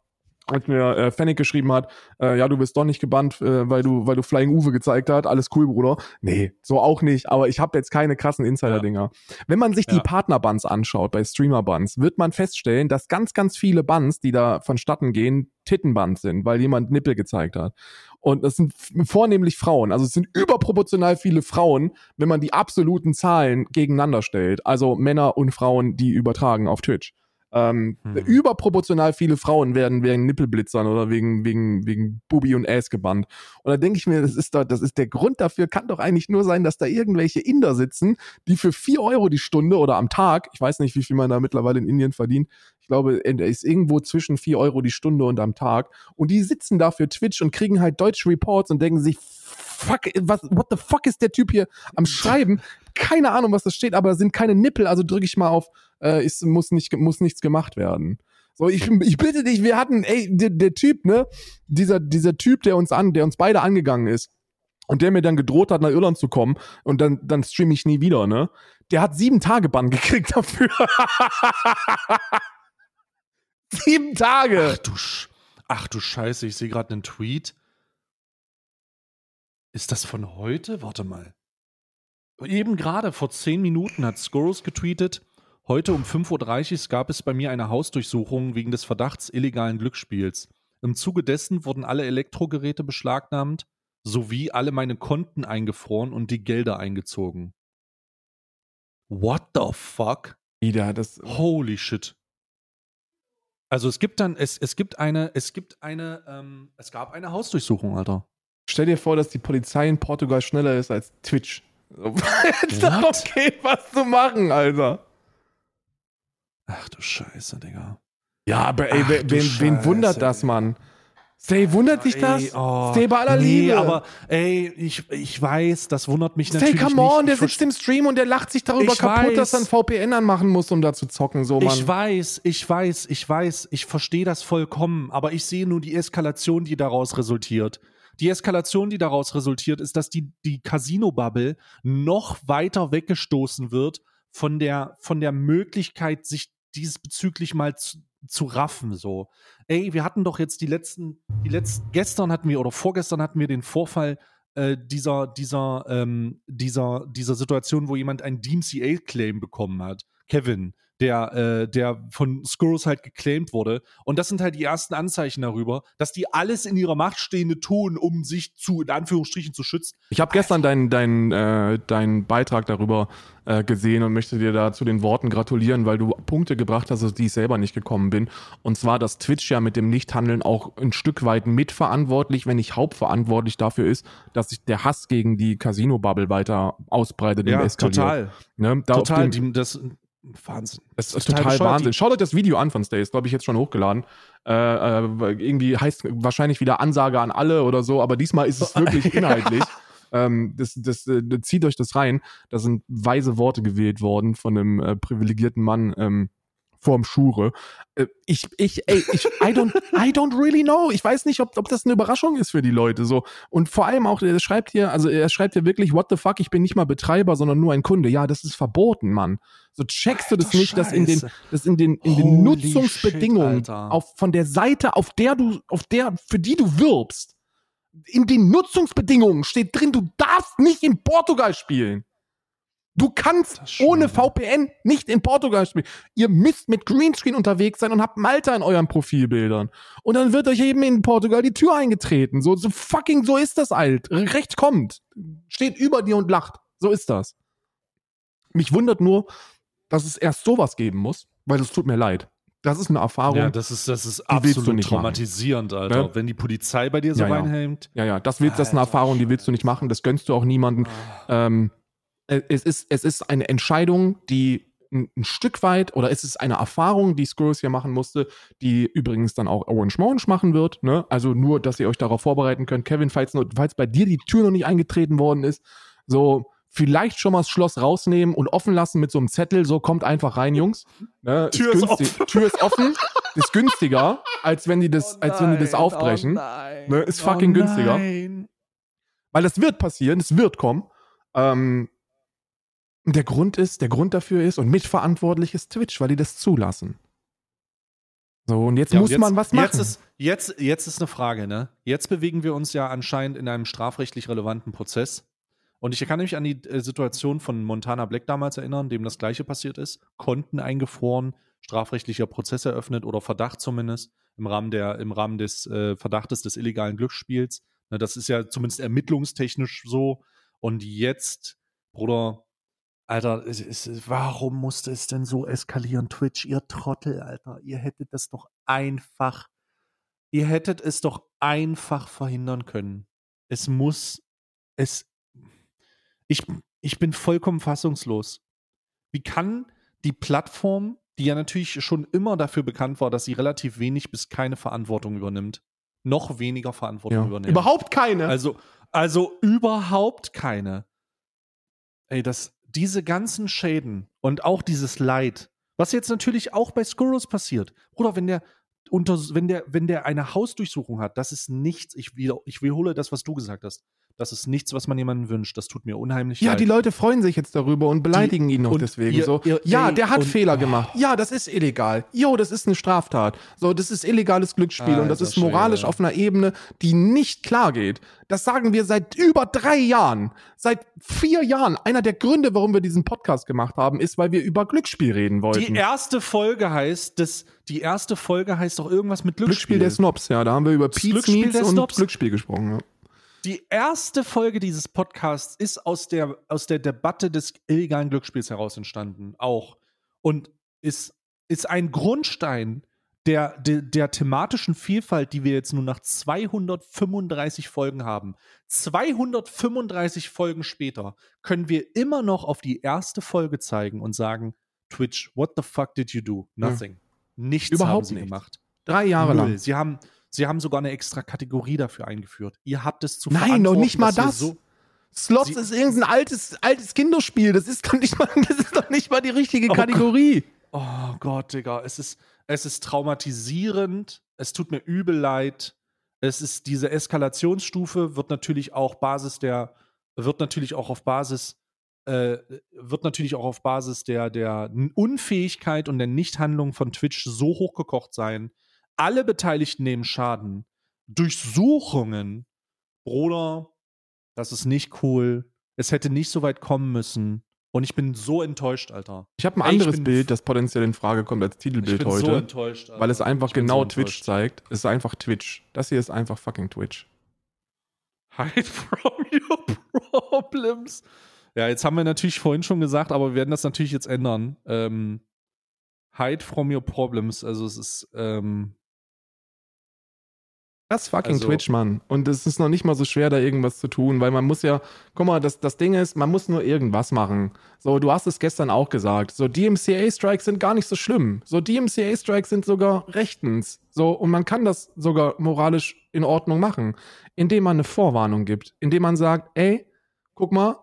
als mir äh, Fennec geschrieben hat, äh, ja, du bist doch nicht gebannt, äh, weil du, weil du Flying Uwe gezeigt hat. Alles cool, Bruder. Nee, so auch nicht. Aber ich habe jetzt keine krassen Insider-Dinger. Wenn man sich die Ja. Partnerbands anschaut bei Streamer-Bands, wird man feststellen, dass ganz, ganz viele Bands, die da vonstatten gehen, Tittenbands sind, weil jemand Nippel gezeigt hat. Und das sind vornehmlich Frauen. Also es sind überproportional viele Frauen, wenn man die absoluten Zahlen gegeneinander stellt. Also Männer und Frauen, die übertragen auf Twitch. Ähm, Hm. Überproportional viele Frauen werden wegen Nippelblitzern oder wegen, wegen, wegen Bubi und Ass gebannt. Und da denke ich mir, das ist doch, das ist der Grund dafür, kann doch eigentlich nur sein, dass da irgendwelche Inder sitzen, die für 4 Euro die Stunde oder am Tag, ich weiß nicht, wie viel man da mittlerweile in Indien verdient, glaube, ist irgendwo zwischen 4 Euro die Stunde und am Tag. Und die sitzen da für Twitch und kriegen halt deutsche Reports und denken sich, fuck, was, what the fuck ist der Typ hier am Schreiben? Keine Ahnung, was das steht, aber sind keine Nippel, also drücke ich mal auf, äh, ist, muss, nicht, muss nichts gemacht werden. So, ich, ich bitte dich, wir hatten, ey, der, der Typ, ne, dieser, dieser Typ, der uns an, der uns beide angegangen ist und der mir dann gedroht hat, nach Irland zu kommen und dann, dann streame ich nie wieder, ne, der hat sieben Tage Bann gekriegt dafür. sieben Tage! Ach du, Sch Ach du Scheiße, ich sehe gerade einen Tweet. Ist das von heute? Warte mal. Eben gerade vor zehn Minuten hat Scorus getweetet, heute um 5.30 Uhr gab es bei mir eine Hausdurchsuchung wegen des Verdachts illegalen Glücksspiels. Im Zuge dessen wurden alle Elektrogeräte beschlagnahmt, sowie alle meine Konten eingefroren und die Gelder eingezogen. What the fuck? Wieder, das, Holy shit. Also es gibt dann, es, es gibt eine, es gibt eine, ähm, es gab eine Hausdurchsuchung, Alter. stell dir vor, dass die Polizei in Portugal schneller ist als Twitch. Jetzt darum geht, was zu machen, Alter. Ach du Scheiße, Digga. Ja, aber ey, Ach wen, wen, wundert das. Mann? Stay, wundert dich das? Ey, oh, Stay bei aller nee, Liebe. aber ey, ich, ich weiß, das wundert mich Stay, natürlich come on, nicht. der Ich sitzt im Stream und der lacht sich darüber Ich kaputt, dass er weiß. ein VPN anmachen muss, um da zu zocken, so, Mann. Ich weiß, ich weiß, ich weiß, ich verstehe das vollkommen, aber ich sehe nur die Eskalation, die daraus resultiert. Die Eskalation, die daraus resultiert, ist, dass die, die Casino-Bubble noch weiter weggestoßen wird von der, von der Möglichkeit, sich diesbezüglich mal zu, zu raffen, so. Ey, wir hatten doch jetzt die letzten, die letzten, gestern hatten wir oder vorgestern hatten wir den Vorfall äh, dieser, dieser, ähm, dieser, dieser Situation, wo jemand einen DMCA-Claim bekommen hat. Kevin, der, äh, der von Skurrus halt geclaimed wurde. Und das sind halt die ersten Anzeichen darüber, dass die alles in ihrer Macht Stehende tun, um sich zu, in Anführungsstrichen, zu schützen. Ich habe gestern deinen deinen äh, deinen Beitrag darüber äh, gesehen und möchte dir da zu den Worten gratulieren, weil du Punkte gebracht hast, auf die ich selber nicht gekommen bin. Und zwar, dass Twitch ja mit dem Nichthandeln auch ein Stück weit mitverantwortlich, wenn nicht hauptverantwortlich dafür ist, dass sich der Hass gegen die Casino-Bubble weiter ausbreitet und eskaliert. total. Ne? Da Total. dem- Die, das, Wahnsinn. Das ist Total total. Wahnsinn. Schaut euch das Video an von Stay, ist glaube ich jetzt schon hochgeladen. Äh, äh, irgendwie heißt wahrscheinlich wieder Ansage an alle oder so, aber diesmal ist es wirklich inhaltlich. Ähm, das, das, äh, zieht euch das rein. Da sind weise Worte gewählt worden von einem äh, privilegierten Mann ähm, vorm Schure. Äh, ich, ich, ey, ich, I don't, I don't really know. Ich weiß nicht, ob, ob das eine Überraschung ist für die Leute. So und vor allem auch, er schreibt hier, also er schreibt hier wirklich, what the fuck, ich bin nicht mal Betreiber, sondern nur ein Kunde. Ja, das ist verboten, Mann. So checkst du das Alter nicht, dass in den, Scheiße. dass in den, in den Holy Nutzungsbedingungen shit, auf, von der Seite, auf der du, auf der, für die du wirbst, in den Nutzungsbedingungen steht drin, du darfst nicht in Portugal spielen. Du kannst ohne VPN nicht in Portugal spielen. Ihr müsst mit Greenscreen unterwegs sein und habt Malta in euren Profilbildern. Und dann wird euch eben in Portugal die Tür eingetreten. So, so fucking, so ist das alt. Recht kommt. Steht über dir und lacht. So ist das. Mich wundert nur, dass es erst sowas geben muss, weil es tut mir leid. Das ist eine Erfahrung. Ja, das ist, das ist absolut nicht machen. traumatisierend, Alter. Ne? Wenn die Polizei bei dir so Ja, ja. reinhängt. Ja, ja, das, willst, das ist eine Alter Erfahrung, die willst du nicht machen, das gönnst du auch niemandem. Ähm, äh, es, ist, es ist eine Entscheidung, die ein, ein Stück weit, oder es ist eine Erfahrung, die Skrulls hier machen musste, die übrigens dann auch Orange Morange machen wird. Ne? Also nur, dass ihr euch darauf vorbereiten könnt. Kevin, falls, nur, falls bei dir die Tür noch nicht eingetreten worden ist, so vielleicht schon mal das Schloss rausnehmen und offen lassen mit so einem Zettel, so kommt einfach rein, Jungs. Ne? Tür ist günstig- Tür ist offen, ist günstiger, als wenn die das, als wenn die das aufbrechen. Ne, ist fucking günstiger. Oh Nein. Weil das wird passieren, es wird kommen. Ähm, der Grund ist, der Grund dafür ist und mitverantwortlich ist Twitch, weil die das zulassen. So, und jetzt Ja, und muss man was machen. Jetzt ist, jetzt, jetzt ist eine Frage, ne? Jetzt bewegen wir uns ja anscheinend in einem strafrechtlich relevanten Prozess. Und ich kann mich an die äh, Situation von Montana Black damals erinnern, dem das gleiche passiert ist. Konten eingefroren, strafrechtlicher Prozess eröffnet oder Verdacht zumindest im Rahmen, der, im Rahmen des äh, Verdachtes des illegalen Glücksspiels. Ne, das ist ja zumindest ermittlungstechnisch so. Und jetzt, Bruder, Alter, es, es, warum musste es denn so eskalieren? Twitch, ihr Trottel, Alter. Ihr hättet das doch einfach, ihr hättet es doch einfach verhindern können. Es muss, es, ich, ich bin vollkommen fassungslos. Wie kann die Plattform, die ja natürlich schon immer dafür bekannt war, dass sie relativ wenig bis keine Verantwortung übernimmt, noch weniger Verantwortung Ja. übernehmen? Überhaupt keine. Also, also überhaupt keine. Ey, das, diese ganzen Schäden und auch dieses Leid, was jetzt natürlich auch bei Skurrus passiert. Bruder, wenn der unter, wenn der, wenn der eine Hausdurchsuchung hat, das ist nichts, ich, wieder, ich wiederhole das, was du gesagt hast. Das ist nichts, was man jemandem wünscht. Das tut mir unheimlich ja, leid. die Leute freuen sich jetzt darüber und beleidigen ihn noch deswegen. ihr- so, ihr- ja, der hat Fehler gemacht. Ja, das ist illegal. Jo, das ist eine Straftat. So, das ist illegales Glücksspiel und das Alter ist moralisch Schwede. auf einer Ebene, die nicht klar geht. Das sagen wir seit über drei Jahren. Seit vier Jahren. Einer der Gründe, warum wir diesen Podcast gemacht haben, ist, weil wir über Glücksspiel reden wollten. die erste Folge heißt, das, die erste Folge heißt doch irgendwas mit Glücksspiel Glücksspiel. der Snobs, ja. Da haben wir über Pete's Glücksspiel und Snobs. Glücksspiel gesprochen. Ja. Die erste Folge dieses Podcasts ist aus der, aus der Debatte des illegalen Glücksspiels heraus entstanden, auch. Und ist, ist ein Grundstein der, der, der thematischen Vielfalt, die wir jetzt nun nach 235 Folgen haben. 235 Folgen später können wir immer noch auf die erste Folge zeigen und sagen, Twitch, what the fuck did you do? Nothing. Nichts Überhaupt haben sie nichts. gemacht. Drei Jahre Null. lang. Sie haben, sie haben sogar eine extra Kategorie dafür eingeführt. Ihr habt es zu Nein, noch nicht mal das. So, Slots ist irgendein altes, altes Kinderspiel. Das ist, doch nicht mal, das ist doch nicht mal die richtige Oh Kategorie. oh Gott, Digga, es ist, es ist traumatisierend. Es tut mir übel leid. Es ist diese Eskalationsstufe wird natürlich auch Basis der, wird natürlich auch auf Basis, äh, wird natürlich auch auf Basis der, der Unfähigkeit und der Nichthandlung von Twitch so hochgekocht sein. Alle Beteiligten nehmen Schaden. Durchsuchungen, Bruder, das ist nicht cool. Es hätte nicht so weit kommen müssen. Und ich bin so enttäuscht, Alter. Ich habe ein Ey, ich anderes bin- Bild, das potenziell in Frage kommt als Ich Titelbild bin so heute. enttäuscht. Alter. weil es einfach Ich bin genau so Twitch zeigt. Es ist einfach Twitch. Das hier ist einfach fucking Twitch. Hide from your problems. Ja, jetzt haben wir natürlich vorhin schon gesagt, aber wir werden das natürlich jetzt ändern. Ähm, hide from your problems. Also es ist, ähm, Das ist fucking Also- Twitch, Mann. Und es ist noch nicht mal so schwer, da irgendwas zu tun, weil man muss ja, guck mal, das, das Ding ist, man muss nur irgendwas machen. So, du hast es gestern auch gesagt. So, DMCA-Strikes sind gar nicht so schlimm. So, DMCA-Strikes sind sogar rechtens. So, und man kann das sogar moralisch in Ordnung machen, indem man eine Vorwarnung gibt, indem man sagt, ey, guck mal,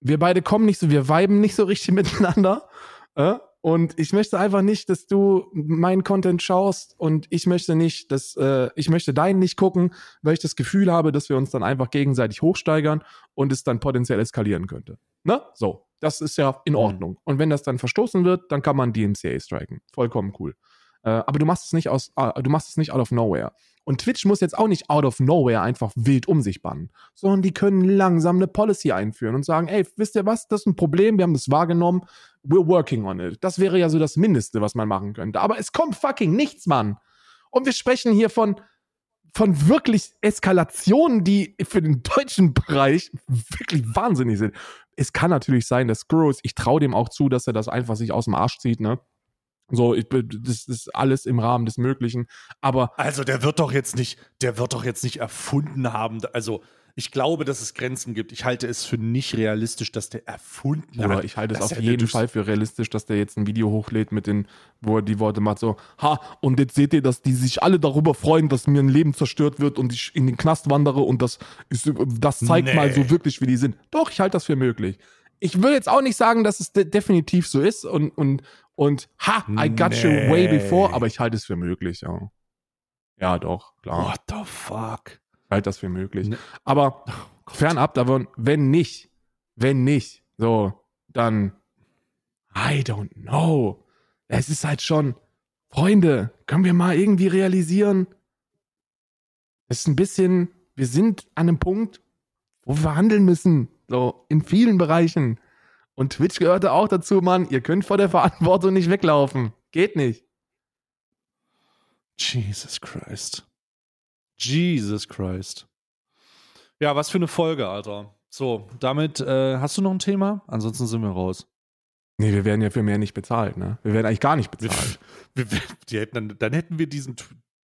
wir beide kommen nicht so, wir viben nicht so richtig miteinander. Äh? Und ich möchte einfach nicht, dass du meinen Content schaust und ich möchte nicht, dass äh, ich möchte deinen nicht gucken, weil ich das Gefühl habe, dass wir uns dann einfach gegenseitig hochsteigern und es dann potenziell eskalieren könnte. Ne? So, das ist ja in Mhm. Ordnung. Und wenn das dann verstoßen wird, dann kann man DMCA striken. Vollkommen cool. Äh, aber du machst es nicht aus, äh, du machst es nicht out of nowhere. Und Twitch muss jetzt auch nicht out of nowhere einfach wild um sich bannen, sondern die können langsam eine Policy einführen und sagen, ey, wisst ihr was, das ist ein Problem, wir haben das wahrgenommen, we're working on it. Das wäre ja so das Mindeste, was man machen könnte. Aber es kommt fucking nichts, Mann. Und wir sprechen hier von, von wirklich Eskalationen, die für den deutschen Bereich wirklich wahnsinnig sind. Es kann natürlich sein, dass Scrooge, ich traue dem auch zu, dass er das einfach sich aus dem Arsch zieht, ne? So, ich, das ist alles im Rahmen des Möglichen. Aber also der wird doch jetzt nicht, der wird doch jetzt nicht erfunden haben. Also ich glaube, dass es Grenzen gibt. Ich halte es für nicht realistisch, dass der erfunden Oder hat. ich halte es auf jeden Fall für realistisch, dass der jetzt ein Video hochlädt mit den, wo er die Worte macht so, ha, und jetzt seht ihr, dass die sich alle darüber freuen, dass mir ein Leben zerstört wird und ich in den Knast wandere und das ist, das zeigt Nee. mal so wirklich, wie die sind. Doch, ich halte das für möglich. Ich will jetzt auch nicht sagen, dass es de definitiv so ist und, und, und, ha, I got you Nee. way before, aber ich halte es für möglich, ja. Ja, doch, klar. What the fuck? Ich halte das für möglich. Ne- Aber fernab davon, wenn nicht, wenn nicht, so, dann, I don't know. Es ist halt schon, Freunde, können wir mal irgendwie realisieren, es ist ein bisschen, wir sind an einem Punkt, wo wir handeln müssen, so, in vielen Bereichen. Und Twitch gehörte auch dazu, Mann, ihr könnt vor der Verantwortung nicht weglaufen. Geht nicht. Jesus Christ. Jesus Christ. Ja, was für eine Folge, Alter. So, damit äh, hast du noch ein Thema? Ansonsten sind wir raus. Nee, wir werden ja für mehr nicht bezahlt, ne? Wir werden eigentlich gar nicht bezahlt. Wir, wir, die hätten dann, dann hätten wir diesen,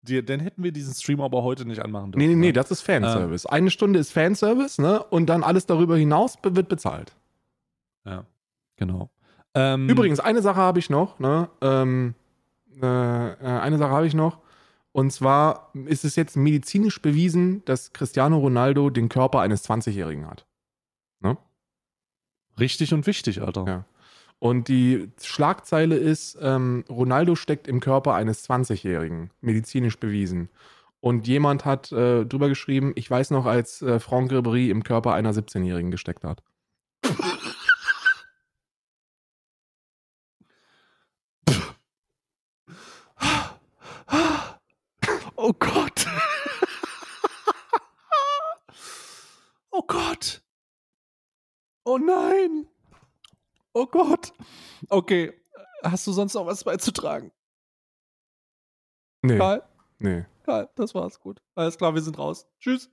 die, dann hätten wir diesen Stream aber heute nicht anmachen dürfen. Nee, nee, nee, ne? das ist Fanservice. Eine Stunde ist Fanservice, ne? Und dann alles darüber hinaus wird bezahlt. Ja, genau. Ähm, Übrigens, eine Sache habe ich noch, ne? Ähm, äh, äh, eine Sache habe ich noch. Und zwar ist es jetzt medizinisch bewiesen, dass Cristiano Ronaldo den Körper eines 20-Jährigen hat. richtig und wichtig, Alter. Ja. Und die Schlagzeile ist, ähm, Ronaldo steckt im Körper eines 20-Jährigen, medizinisch bewiesen. Und jemand hat äh, drüber geschrieben, ich weiß noch, als äh, Franck Ribéry im Körper einer 17-Jährigen gesteckt hat. Oh Gott. oh Gott. Oh nein. Oh Gott. Okay. Hast du sonst noch was beizutragen? Nee, Karl? nee. Karl, das war's gut. Alles klar, wir sind raus. Tschüss.